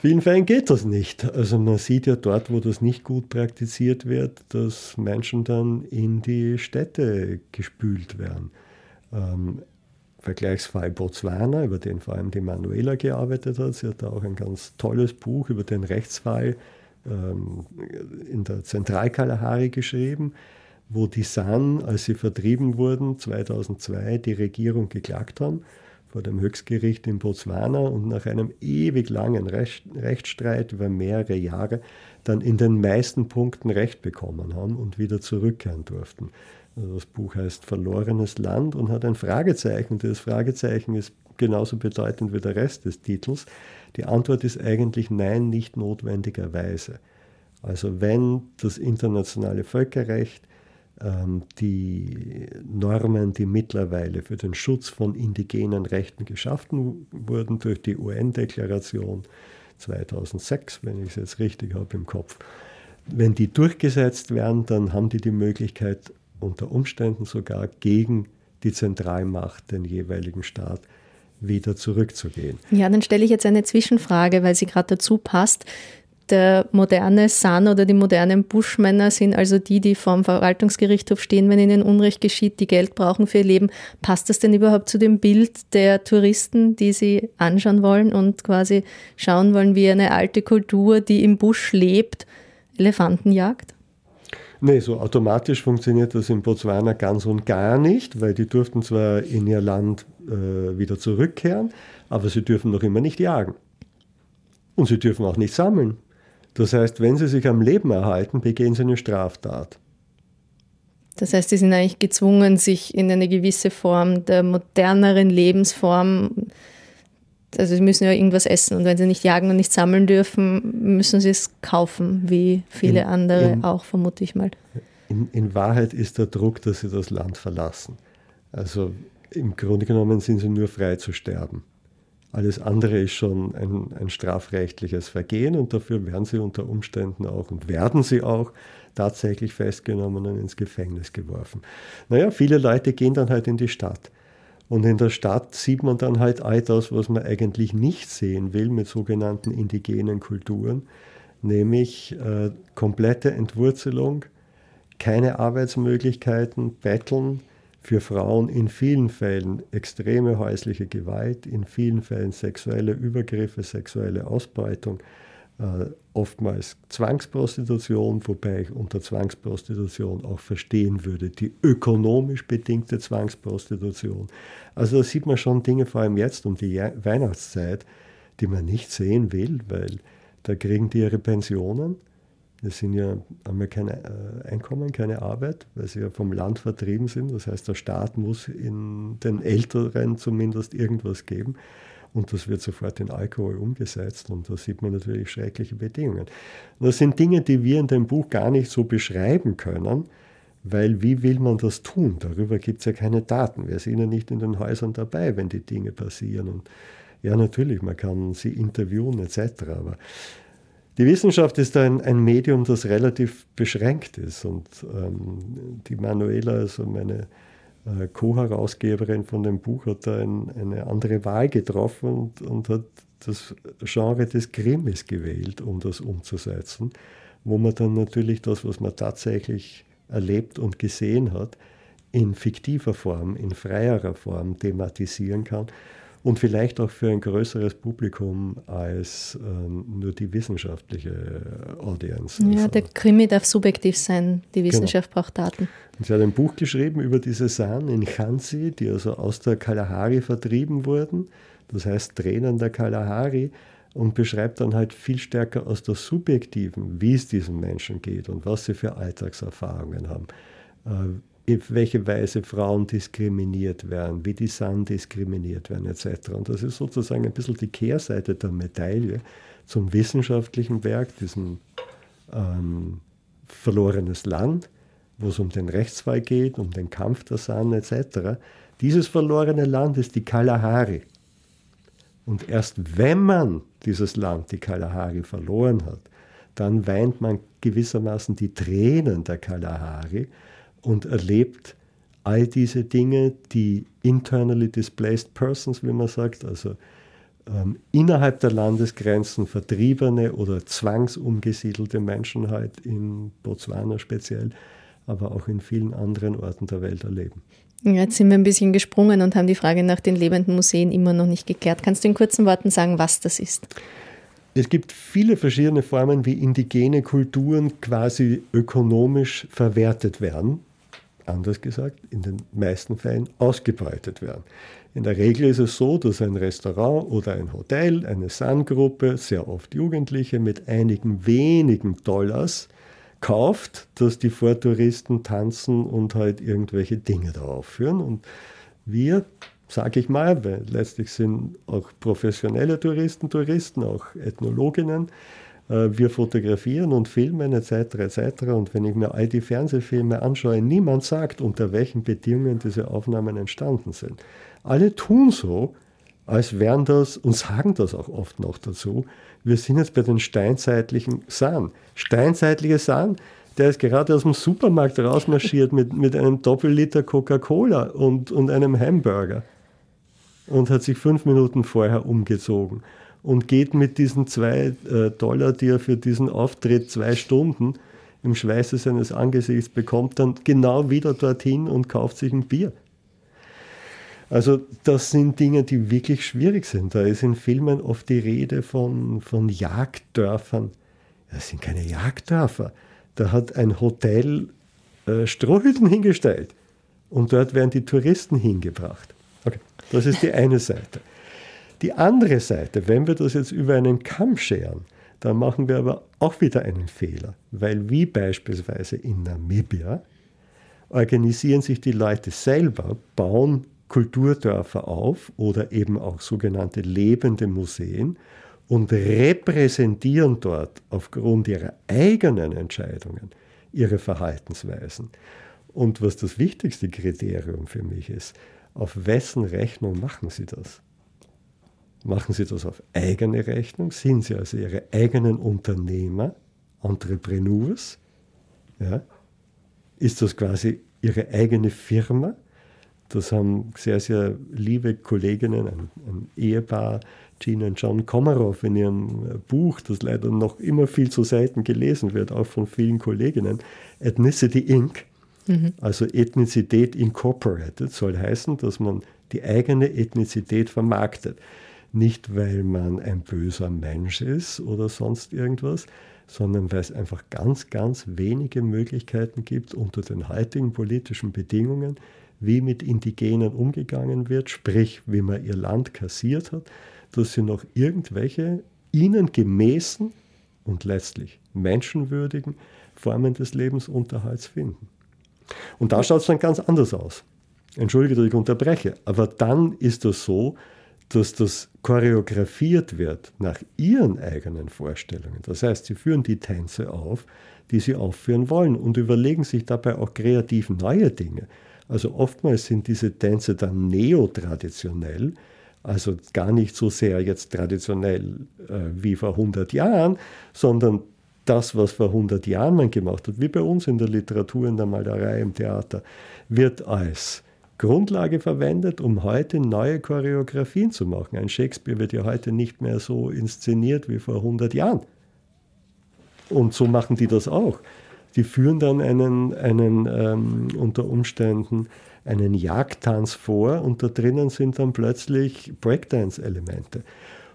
Vielen Fällen geht das nicht. Also man sieht ja dort, wo das nicht gut praktiziert wird, dass Menschen dann in die Städte gespült werden. Ähm, Vergleichsfall Botswana, über den vor allem die Manuela gearbeitet hat. Sie hat da auch ein ganz tolles Buch über den Rechtsfall ähm, in der Zentralkalahari geschrieben, wo die San, als sie vertrieben wurden, 2002 die Regierung geklagt haben vor dem Höchstgericht in Botswana und nach einem ewig langen Recht, Rechtsstreit über mehrere Jahre dann in den meisten Punkten Recht bekommen haben und wieder zurückkehren durften. Also das Buch heißt Verlorenes Land und hat ein Fragezeichen. Das Fragezeichen ist genauso bedeutend wie der Rest des Titels. Die Antwort ist eigentlich nein, nicht notwendigerweise. Also wenn das internationale Völkerrecht die Normen, die mittlerweile für den Schutz von indigenen Rechten geschaffen wurden durch die UN-Deklaration 2006, wenn ich es jetzt richtig habe im Kopf. Wenn die durchgesetzt werden, dann haben die die Möglichkeit, unter Umständen sogar gegen die Zentralmacht, den jeweiligen Staat, wieder zurückzugehen. Ja, dann stelle ich jetzt eine Zwischenfrage, weil sie gerade dazu passt der moderne San oder die modernen Buschmänner sind also die, die vorm Verwaltungsgerichtshof stehen, wenn ihnen Unrecht geschieht, die Geld brauchen für ihr Leben. Passt das denn überhaupt zu dem Bild der Touristen, die sie anschauen wollen und quasi schauen wollen, wie eine alte Kultur, die im Busch lebt, Elefanten jagt? Nee, so automatisch funktioniert das in Botswana ganz und gar nicht, weil die durften zwar in ihr Land äh, wieder zurückkehren, aber sie dürfen noch immer nicht jagen. Und sie dürfen auch nicht sammeln. Das heißt, wenn sie sich am Leben erhalten, begehen sie eine Straftat. Das heißt, sie sind eigentlich gezwungen, sich in eine gewisse Form der moderneren Lebensform, also sie müssen ja irgendwas essen und wenn sie nicht jagen und nicht sammeln dürfen, müssen sie es kaufen, wie viele in, andere in, auch, vermute ich mal. In, in Wahrheit ist der Druck, dass sie das Land verlassen. Also im Grunde genommen sind sie nur frei zu sterben. Alles andere ist schon ein, ein, strafrechtliches Vergehen und dafür werden sie unter Umständen auch und werden sie auch tatsächlich festgenommen und ins Gefängnis geworfen. Naja, viele Leute gehen dann halt in die Stadt. Und in der Stadt sieht man dann halt all das, was man eigentlich nicht sehen will mit sogenannten indigenen Kulturen, nämlich äh, komplette Entwurzelung, keine Arbeitsmöglichkeiten, Betteln, für Frauen in vielen Fällen extreme häusliche Gewalt, in vielen Fällen sexuelle Übergriffe, sexuelle Ausbeutung, äh, oftmals Zwangsprostitution, wobei ich unter Zwangsprostitution auch verstehen würde, die ökonomisch bedingte Zwangsprostitution. Also da sieht man schon Dinge, vor allem jetzt um die Weihnachtszeit, die man nicht sehen will, weil da kriegen die ihre Pensionen das sind ja, haben ja kein äh, Einkommen, keine Arbeit, weil sie ja vom Land vertrieben sind. Das heißt, der Staat muss in den Älteren zumindest irgendwas geben. und das wird sofort in Alkohol umgesetzt und da sieht man natürlich schreckliche Bedingungen. Das sind Dinge, die wir in dem Buch gar nicht so beschreiben können, weil wie will man das tun? Darüber gibt es ja keine Daten. Wir sind ja nicht in den Häusern dabei, wenn die Dinge passieren. Und ja, natürlich, man kann sie interviewen etc. Aber die Wissenschaft ist ein, ein Medium, das relativ beschränkt ist. Und ähm, die Manuela, also meine äh, Co-Herausgeberin von dem Buch, hat da ein, eine andere Wahl getroffen und, und hat das Genre des Krimis gewählt, um das umzusetzen, wo man dann natürlich das, was man tatsächlich erlebt und gesehen hat, in fiktiver Form, in freierer Form thematisieren kann und vielleicht auch für ein größeres Publikum als ähm, nur die wissenschaftliche Audience. Ja, also, der Krimi darf subjektiv sein, die genau. Wissenschaft genau. braucht Daten. Und sie hat ein Buch geschrieben über diese San in Khansi, die also aus der Kalahari vertrieben wurden, das heißt Tränen der Kalahari, und beschreibt dann halt viel stärker aus der subjektiven, wie es diesen Menschen geht und was sie für Alltagserfahrungen haben, in welche Weise Frauen diskriminiert werden, wie die San diskriminiert werden etc. Und das ist sozusagen ein bisschen die Kehrseite der Medaille zum wissenschaftlichen Werk, diesem ähm, verlorenes Land, wo es um den Rechtsfall geht, um den Kampf der San etc. Dieses verlorene Land ist die Kalahari. Und erst wenn man dieses Land, die Kalahari, verloren hat, dann weint man gewissermaßen die Tränen der Kalahari und erlebt all diese Dinge, die internally displaced persons, wie man sagt, also ähm, innerhalb der Landesgrenzen vertriebene oder zwangsumgesiedelte Menschen halt in Botswana speziell, aber auch in vielen anderen Orten der Welt erleben. Jetzt sind wir ein bisschen gesprungen und haben die Frage nach den lebenden Museen immer noch nicht geklärt. Kannst du in kurzen Worten sagen, was das ist? Es gibt viele verschiedene Formen, wie indigene Kulturen quasi ökonomisch verwertet werden. Anders gesagt, in den meisten Fällen ausgebreitet werden. In der Regel ist es so, dass ein Restaurant oder ein Hotel, eine Sun-Gruppe, sehr oft Jugendliche mit einigen wenigen Dollars kauft, dass die Vortouristen tanzen und halt irgendwelche Dinge da aufführen. Und wir, sage ich mal, weil letztlich sind auch professionelle Touristen Touristen, auch Ethnologinnen, wir fotografieren und filmen etc. etc. Und wenn ich mir all die Fernsehfilme anschaue, niemand sagt, unter welchen Bedingungen diese Aufnahmen entstanden sind. Alle tun so, als wären das und sagen das auch oft noch dazu, wir sind jetzt bei den steinzeitlichen Sahnen. Steinzeitliche Sahnen, der ist gerade aus dem Supermarkt rausmarschiert mit, mit einem Doppelliter Coca-Cola und, und einem Hamburger und hat sich fünf Minuten vorher umgezogen und geht mit diesen zwei äh, Dollar, die er für diesen Auftritt zwei Stunden im Schweiße seines Angesichts bekommt, dann genau wieder dorthin und kauft sich ein Bier. Also das sind Dinge, die wirklich schwierig sind. Da ist in Filmen oft die Rede von, von Jagddörfern. Das sind keine Jagddörfer. Da hat ein Hotel äh, Strohhütten hingestellt und dort werden die Touristen hingebracht. Okay, das ist die eine Seite. Die andere Seite, wenn wir das jetzt über einen Kamm scheren, dann machen wir aber auch wieder einen Fehler, weil wie beispielsweise in Namibia organisieren sich die Leute selber, bauen Kulturdörfer auf oder eben auch sogenannte lebende Museen und repräsentieren dort aufgrund ihrer eigenen Entscheidungen ihre Verhaltensweisen. Und was das wichtigste Kriterium für mich ist, auf wessen Rechnung machen Sie das? Machen Sie das auf eigene Rechnung? Sind Sie also Ihre eigenen Unternehmer, Entrepreneurs? Ja? Ist das quasi Ihre eigene Firma? Das haben sehr, sehr liebe Kolleginnen, ein, ein Ehepaar, Gina und John Komarov in ihrem Buch, das leider noch immer viel zu selten gelesen wird, auch von vielen Kolleginnen, Ethnicity Inc., mhm. also Ethnizität Incorporated, soll heißen, dass man die eigene Ethnizität vermarktet. Nicht, weil man ein böser Mensch ist oder sonst irgendwas, sondern weil es einfach ganz, ganz wenige Möglichkeiten gibt unter den heutigen politischen Bedingungen, wie mit Indigenen umgegangen wird, sprich wie man ihr Land kassiert hat, dass sie noch irgendwelche ihnen gemäßen und letztlich menschenwürdigen Formen des Lebensunterhalts finden. Und da schaut es dann ganz anders aus. Entschuldige, dass ich unterbreche, aber dann ist es so, dass das choreografiert wird nach ihren eigenen Vorstellungen. Das heißt, sie führen die Tänze auf, die sie aufführen wollen und überlegen sich dabei auch kreativ neue Dinge. Also oftmals sind diese Tänze dann neotraditionell, also gar nicht so sehr jetzt traditionell äh, wie vor 100 Jahren, sondern das, was vor 100 Jahren man gemacht hat, wie bei uns in der Literatur, in der Malerei, im Theater, wird als Grundlage verwendet, um heute neue Choreografien zu machen. Ein Shakespeare wird ja heute nicht mehr so inszeniert wie vor 100 Jahren. Und so machen die das auch. Die führen dann einen, einen ähm, unter Umständen einen Jagdtanz vor und da drinnen sind dann plötzlich Breakdance-Elemente.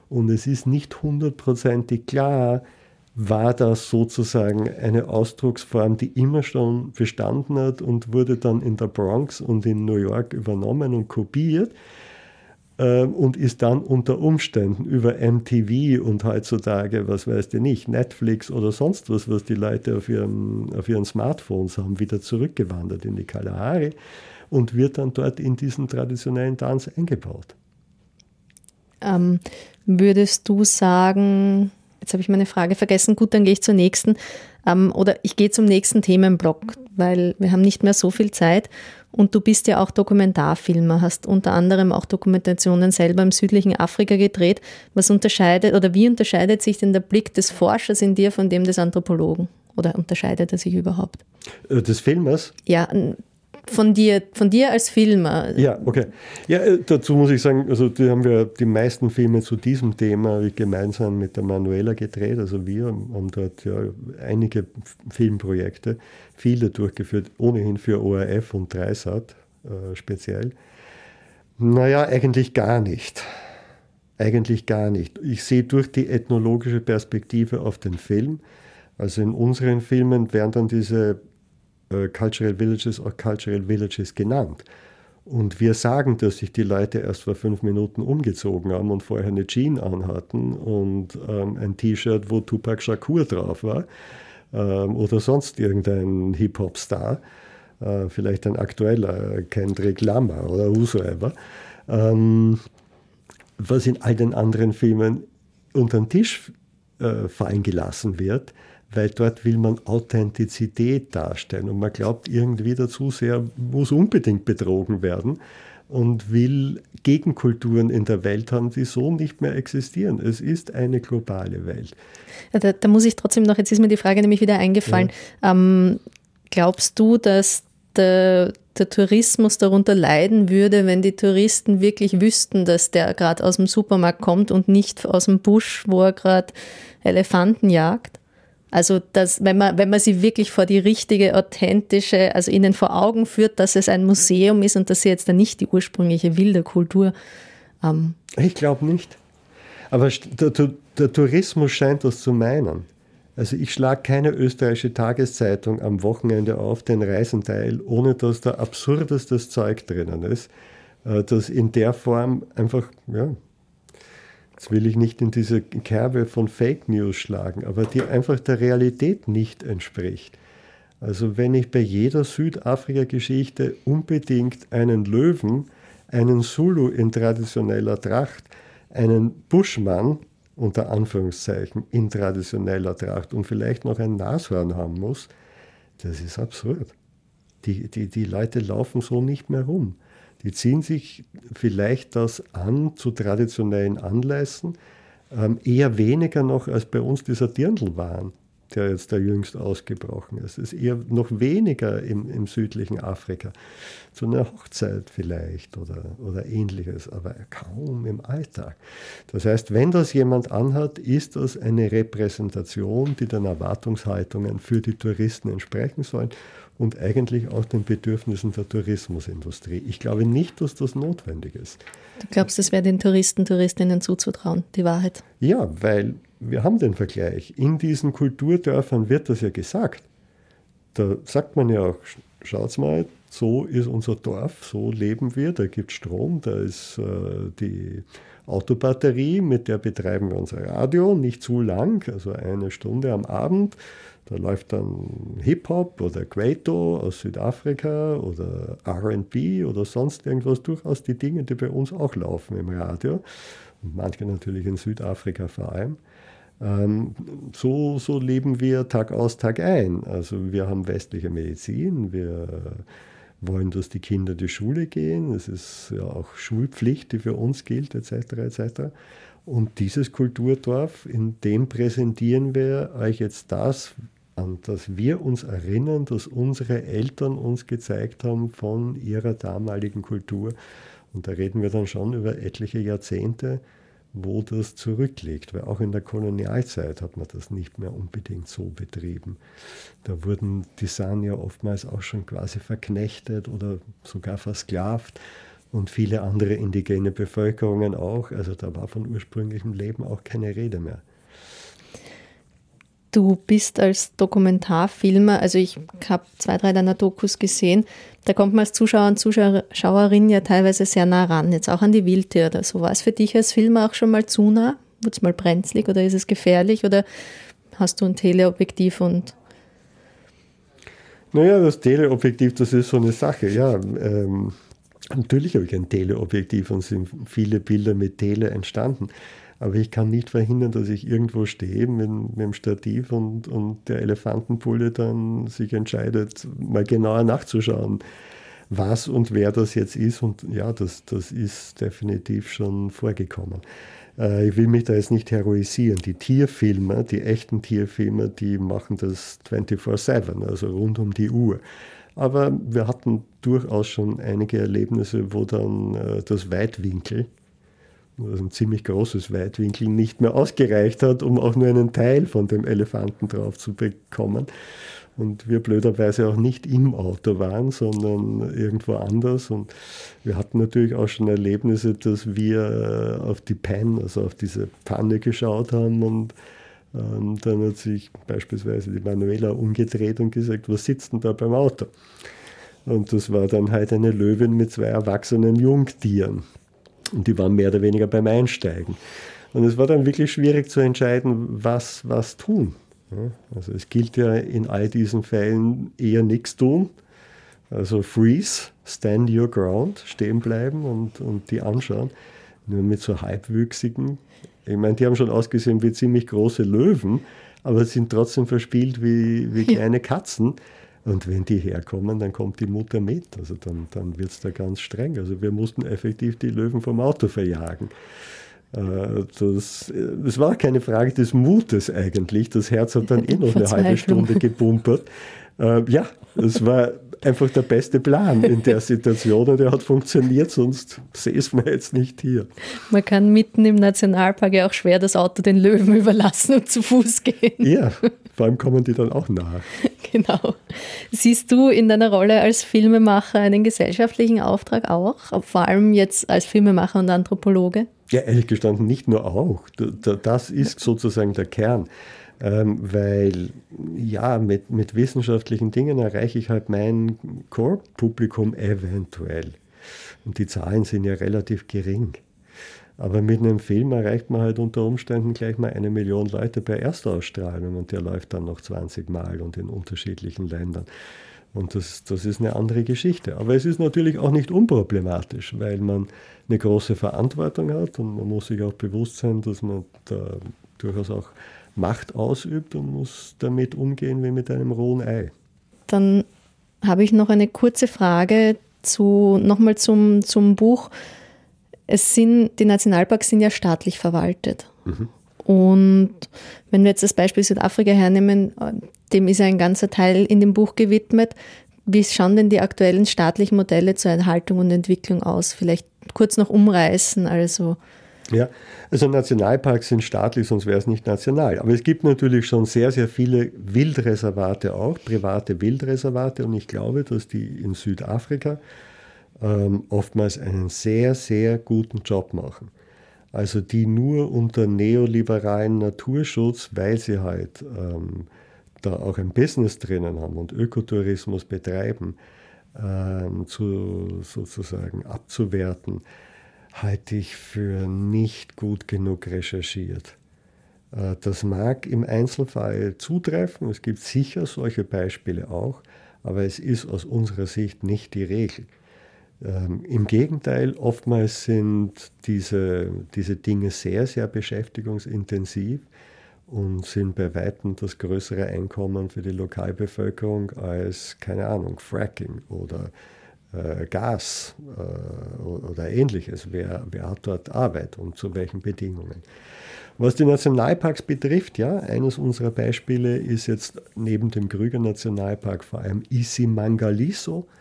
Und es ist nicht hundertprozentig klar, war das sozusagen eine Ausdrucksform, die immer schon bestanden hat und wurde dann in der Bronx und in New York übernommen und kopiert äh, und ist dann unter Umständen über MTV und heutzutage, was weißt du nicht, Netflix oder sonst was, was die Leute auf ihren, auf ihren Smartphones haben, wieder zurückgewandert in die Kalahari und wird dann dort in diesen traditionellen Tanz eingebaut. Ähm, würdest du sagen, Jetzt habe ich meine Frage vergessen. Gut, dann gehe ich zur nächsten. Ähm, oder ich gehe zum nächsten Themenblock, weil wir haben nicht mehr so viel Zeit. Und du bist ja auch Dokumentarfilmer, hast unter anderem auch Dokumentationen selber im südlichen Afrika gedreht. Was unterscheidet oder wie unterscheidet sich denn der Blick des Forschers in dir von dem des Anthropologen? Oder unterscheidet er sich überhaupt? Äh, des Filmers? Ja, von dir, von dir als Filmer. Ja, okay. Ja, äh, dazu muss ich sagen, also die haben wir die meisten Filme zu diesem Thema gemeinsam mit der Manuela gedreht. Also wir haben dort ja einige Filmprojekte, viele durchgeführt, ohnehin für ORF und Dreisat äh, speziell. Naja, eigentlich gar nicht. Eigentlich gar nicht. Ich sehe durch die ethnologische Perspektive auf den Film. Also in unseren Filmen werden dann diese äh, Cultural Villages auch Cultural Villages genannt. Und wir sagen, dass sich die Leute erst vor fünf Minuten umgezogen haben und vorher eine Jeans anhatten und ähm, ein T-Shirt, wo Tupac Shakur drauf war ähm, oder sonst irgendein Hip-Hop-Star, äh, vielleicht ein aktueller Kendrick Lamar oder whosoever, ähm, was in all den anderen Filmen unter den Tisch äh, fallen gelassen wird, weil dort will man Authentizität darstellen und man glaubt irgendwie dazu sehr, muss unbedingt betrogen werden und will Gegenkulturen in der Welt haben, die so nicht mehr existieren. Es ist eine globale Welt. Da, da, muss ich trotzdem noch, jetzt ist mir die Frage nämlich wieder eingefallen. Ja. Ähm, glaubst du, dass der, der Tourismus darunter leiden würde, wenn die Touristen wirklich wüssten, dass der gerade aus dem Supermarkt kommt und nicht aus dem Busch, wo er gerade Elefanten jagt? Also, dass, wenn, man, wenn man sie wirklich vor die richtige, authentische, also ihnen vor Augen führt, dass es ein Museum ist und dass sie jetzt dann nicht die ursprüngliche wilde Kultur. Ähm ich glaube nicht. Aber der, der, Tourismus scheint das zu meinen. Also ich schlage keine österreichische Tageszeitung am Wochenende auf, den Reisenteil, ohne dass da absurdestes Zeug drinnen ist, äh, das in der Form einfach ja, jetzt will ich nicht in diese Kerbe von Fake News schlagen, aber die einfach der Realität nicht entspricht. Also wenn ich bei jeder Südafrika-Geschichte unbedingt einen Löwen, einen Zulu in traditioneller Tracht, einen Buschmann unter Anführungszeichen in traditioneller Tracht und vielleicht noch ein Nashorn haben muss, das ist absurd. Die, die, die Leute laufen so nicht mehr rum. Die ziehen sich vielleicht das an zu traditionellen Anlässen, ähm, eher weniger noch als bei uns dieser Dirndlwahn, der jetzt da jüngst ausgebrochen ist. Es ist eher noch weniger im, im südlichen Afrika. Zu einer Hochzeit vielleicht oder, oder ähnliches, aber kaum im Alltag. Das heißt, wenn das jemand anhat, ist das eine Repräsentation, die den Erwartungshaltungen für die Touristen entsprechen soll und eigentlich auch den Bedürfnissen der Tourismusindustrie. Ich glaube nicht, dass das notwendig ist. Du glaubst, es wäre den Touristen, Touristinnen zuzutrauen, die Wahrheit? Ja, weil wir haben den Vergleich. In diesen Kulturdörfern wird das ja gesagt. Da sagt man ja auch, schaut mal, so ist unser Dorf, so leben wir, da gibt es Strom, da ist äh, die Autobatterie, mit der betreiben wir unser Radio, nicht zu lang, also eine Stunde am Abend. Da läuft dann Hip-Hop oder Quato aus Südafrika oder RB oder sonst irgendwas, durchaus die Dinge, die bei uns auch laufen im Radio. Und manche natürlich in Südafrika vor allem. Ähm, so, so leben wir Tag aus, Tag ein. Also wir haben westliche Medizin, wir wollen, dass die Kinder die Schule gehen. Es ist ja auch Schulpflicht, die für uns gilt, etc. etc. Und dieses Kulturdorf, in dem präsentieren wir euch jetzt das, an das wir uns erinnern, dass unsere Eltern uns gezeigt haben von ihrer damaligen Kultur. Und da reden wir dann schon über etliche Jahrzehnte wo das zurückliegt, weil auch in der Kolonialzeit hat man das nicht mehr unbedingt so betrieben. Da wurden die San ja oftmals auch schon quasi verknechtet oder sogar versklavt und viele andere indigene Bevölkerungen auch. Also da war von ursprünglichem Leben auch keine Rede mehr. Du bist als Dokumentarfilmer, also ich habe zwei, drei deiner Dokus gesehen, da kommt man als Zuschauer und Zuschauerin ja teilweise sehr nah ran, jetzt auch an die Wildtiere oder so. War es für dich als Filmer auch schon mal zu nah? Wird es mal brenzlig oder ist es gefährlich oder hast du ein Teleobjektiv und naja, das Teleobjektiv, das ist so eine Sache, ja. Ähm, natürlich habe ich ein Teleobjektiv und sind viele Bilder mit Tele entstanden. Aber ich kann nicht verhindern, dass ich irgendwo stehe mit, mit dem Stativ und, und der Elefantenpulle dann sich entscheidet, mal genauer nachzuschauen, was und wer das jetzt ist. Und ja, das, das ist definitiv schon vorgekommen. Äh, ich will mich da jetzt nicht heroisieren. Die Tierfilmer, die echten Tierfilmer, die machen das 24-7, also rund um die Uhr. Aber wir hatten durchaus schon einige Erlebnisse, wo dann äh, das Weitwinkel also ein ziemlich großes Weitwinkel, nicht mehr ausgereicht hat, um auch nur einen Teil von dem Elefanten drauf zu bekommen. Und wir blöderweise auch nicht im Auto waren, sondern irgendwo anders. Und wir hatten natürlich auch schon Erlebnisse, dass wir äh, auf die Pen, also auf diese Panne geschaut haben und ähm, dann hat sich beispielsweise die Manuela umgedreht und gesagt, was sitzt denn da beim Auto? Und das war dann halt eine Löwin mit zwei erwachsenen Jungtieren. Und die waren mehr oder weniger beim Einsteigen. Und es war dann wirklich schwierig zu entscheiden, was, was tun. Also es gilt ja in all diesen Fällen eher nichts tun. Also freeze, stand your ground, stehen bleiben und, und die anschauen. Nur mit so halbwüchsigen, ich meine, die haben schon ausgesehen wie ziemlich große Löwen, aber sind trotzdem verspielt wie, wie kleine Katzen. Und wenn die herkommen, dann kommt die Mutter mit. Also dann, dann wird es da ganz streng. Also wir mussten effektiv die Löwen vom Auto verjagen. Äh, das, das war keine Frage des Mutes eigentlich. Das Herz hat dann eh noch eine halbe Stunde gepumpert. Äh, ja, es war einfach der beste Plan in der Situation und er hat funktioniert, sonst säßen wir jetzt nicht hier. Man kann mitten im Nationalpark ja auch schwer das Auto den Löwen überlassen und zu Fuß gehen. Ja, vor allem kommen die dann auch nach. Genau. Siehst du in deiner Rolle als Filmemacher einen gesellschaftlichen Auftrag auch, vor allem jetzt als Filmemacher und Anthropologe? Ja, ehrlich gestanden nicht nur auch. Das ist sozusagen der Kern. Ähm, weil ja, mit, mit wissenschaftlichen Dingen erreiche ich halt mein Core-Publikum eventuell. Und die Zahlen sind ja relativ gering. Aber mit einem Film erreicht man halt unter Umständen gleich mal eine Million Leute bei Erstausstrahlung und der läuft dann noch 20 Mal und in unterschiedlichen Ländern. Und das, das ist eine andere Geschichte. Aber es ist natürlich auch nicht unproblematisch, weil man eine große Verantwortung hat und man muss sich auch bewusst sein, dass man da durchaus auch Macht ausübt und muss damit umgehen wie mit einem rohen Ei. Dann habe ich noch eine kurze Frage zu, nochmal zum, zum Buch. Es sind, die Nationalparks sind ja staatlich verwaltet. Mhm. Und wenn wir jetzt das Beispiel Südafrika hernehmen, dem ist ein ganzer Teil in dem Buch gewidmet. Wie schauen denn die aktuellen staatlichen Modelle zur Erhaltung und Entwicklung aus? Vielleicht kurz noch umreißen. Also ja, also Nationalparks sind staatlich, sonst wäre es nicht national. Aber es gibt natürlich schon sehr, sehr viele Wildreservate auch, private Wildreservate. Und ich glaube, dass die in Südafrika ähm, oftmals einen sehr, sehr guten Job machen. Also die nur unter neoliberalen Naturschutz, weil sie halt ähm, da auch ein Business drinnen haben und Ökotourismus betreiben, ähm, zu, sozusagen abzuwerten, halte ich für nicht gut genug recherchiert. Äh, das mag im Einzelfall zutreffen, es gibt sicher solche Beispiele auch, aber es ist aus unserer Sicht nicht die Regel. Ähm, Im Gegenteil, oftmals sind diese, diese Dinge sehr, sehr beschäftigungsintensiv und sind bei weitem das größere Einkommen für die Lokalbevölkerung als, keine Ahnung, Fracking oder äh, Gas äh, oder ähnliches. Wer, wer hat dort Arbeit und zu welchen Bedingungen? Was die Nationalparks betrifft, ja, eines unserer Beispiele ist jetzt neben dem Krüger Nationalpark vor allem Isimangaliso. Äh,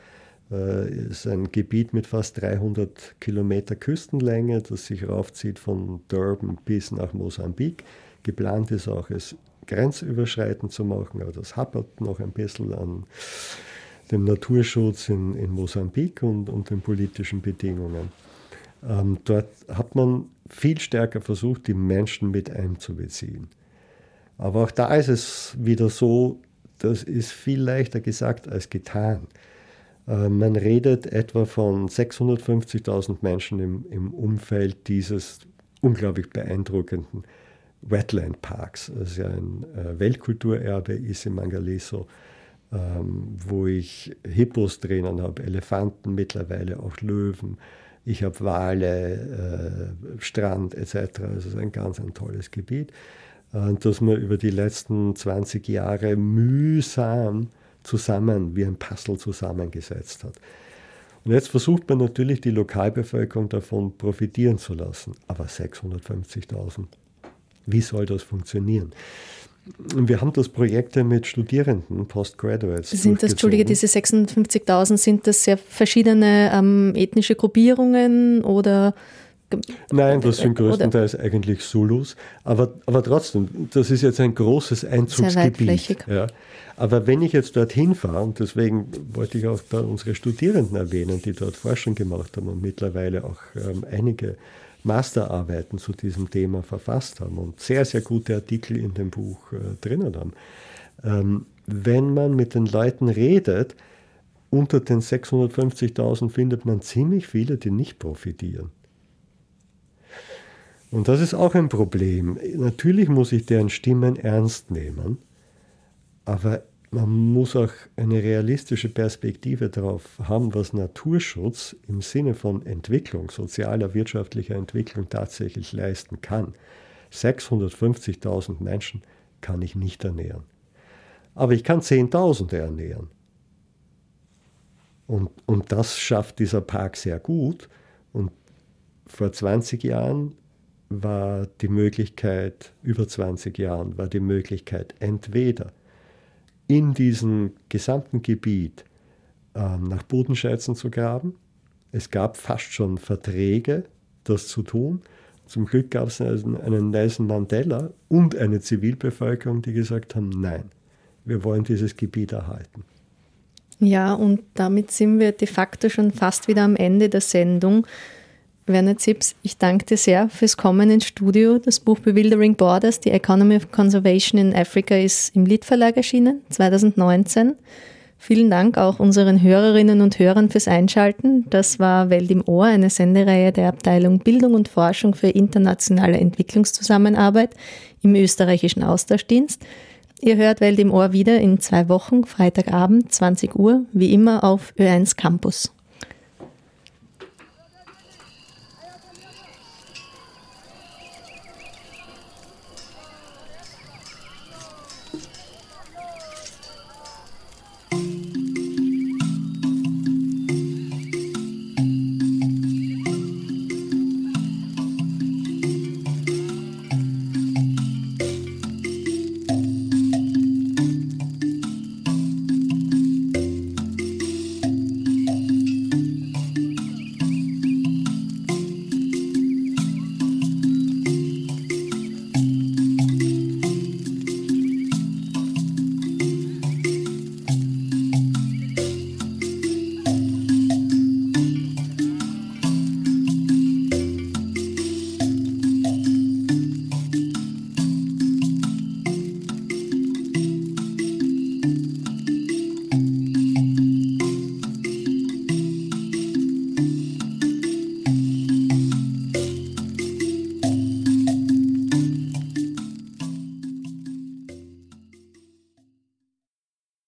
ist ein Gebiet mit fast 300 Kilometer Küstenlänge, das sich raufzieht von Durban bis nach Mosambik. Geplant ist auch, es grenzüberschreitend zu machen, aber das hapert noch ein bisschen an dem Naturschutz in, in Mosambik und, und den politischen Bedingungen. Ähm, dort hat man viel stärker versucht, die Menschen mit einzubeziehen. Aber auch da ist es wieder so, das ist viel leichter gesagt als getan. Äh, man redet etwa von 650.000 Menschen im, im Umfeld dieses unglaublich beeindruckenden Wetland Parks. Das ist ja ein äh, Weltkulturerbe, ist in Mangaleso, ähm, wo ich Hippos drinnen habe, Elefanten, mittlerweile auch Löwen. Ich habe Wale, äh, Strand etc. Es ist ein ganz ein tolles Gebiet, äh, das man über die letzten 20 Jahre mühsam zusammen, wie ein Puzzle zusammengesetzt hat. Und jetzt versucht man natürlich, die Lokalbevölkerung davon profitieren zu lassen. Aber 650.000 wie soll das funktionieren? Wir haben das Projekte mit Studierenden, Postgraduates. Sind das, Entschuldige, diese 56.000, sind das sehr verschiedene ähm, ethnische Gruppierungen oder? Nein, das sind größtenteils oder? eigentlich Zulus, aber, aber trotzdem, das ist jetzt ein großes Einzugsgebiet. Ja. Aber wenn ich jetzt dorthin fahre, und deswegen wollte ich auch da unsere Studierenden erwähnen, die dort Forschung gemacht haben und mittlerweile auch ähm, einige Masterarbeiten zu diesem Thema verfasst haben und sehr, sehr gute Artikel in dem Buch äh, drinnen haben. Ähm, wenn man mit den Leuten redet, unter den 650.000 findet man ziemlich viele, die nicht profitieren. Und das ist auch ein Problem. Natürlich muss ich deren Stimmen ernst nehmen, aber man muss auch eine realistische Perspektive darauf haben, was Naturschutz im Sinne von Entwicklung, sozialer, wirtschaftlicher Entwicklung tatsächlich leisten kann. 650.000 Menschen kann ich nicht ernähren. Aber ich kann Zehntausende ernähren. Und, und das schafft dieser Park sehr gut. Und vor 20 Jahren war die Möglichkeit, über 20 Jahren war die Möglichkeit, entweder in diesem gesamten Gebiet ähm, nach Bodenschätzen zu graben. Es gab fast schon Verträge, das zu tun. Zum Glück gab es einen, einen Nelson Mandela und eine Zivilbevölkerung, die gesagt haben, nein, wir wollen dieses Gebiet erhalten. Ja, und damit sind wir de facto schon fast wieder am Ende der Sendung. Werner Zips, ich danke dir sehr fürs Kommen ins Studio. Das Buch Bewildering Borders, The Economy of Conservation in Africa ist im Liedverlag erschienen, 2019. Vielen Dank auch unseren Hörerinnen und Hörern fürs Einschalten. Das war Welt im Ohr, eine Sendereihe der Abteilung Bildung und Forschung für internationale Entwicklungszusammenarbeit im österreichischen Austauschdienst. Ihr hört Welt im Ohr wieder in zwei Wochen, Freitagabend, 20 Uhr, wie immer auf Ö1 Campus.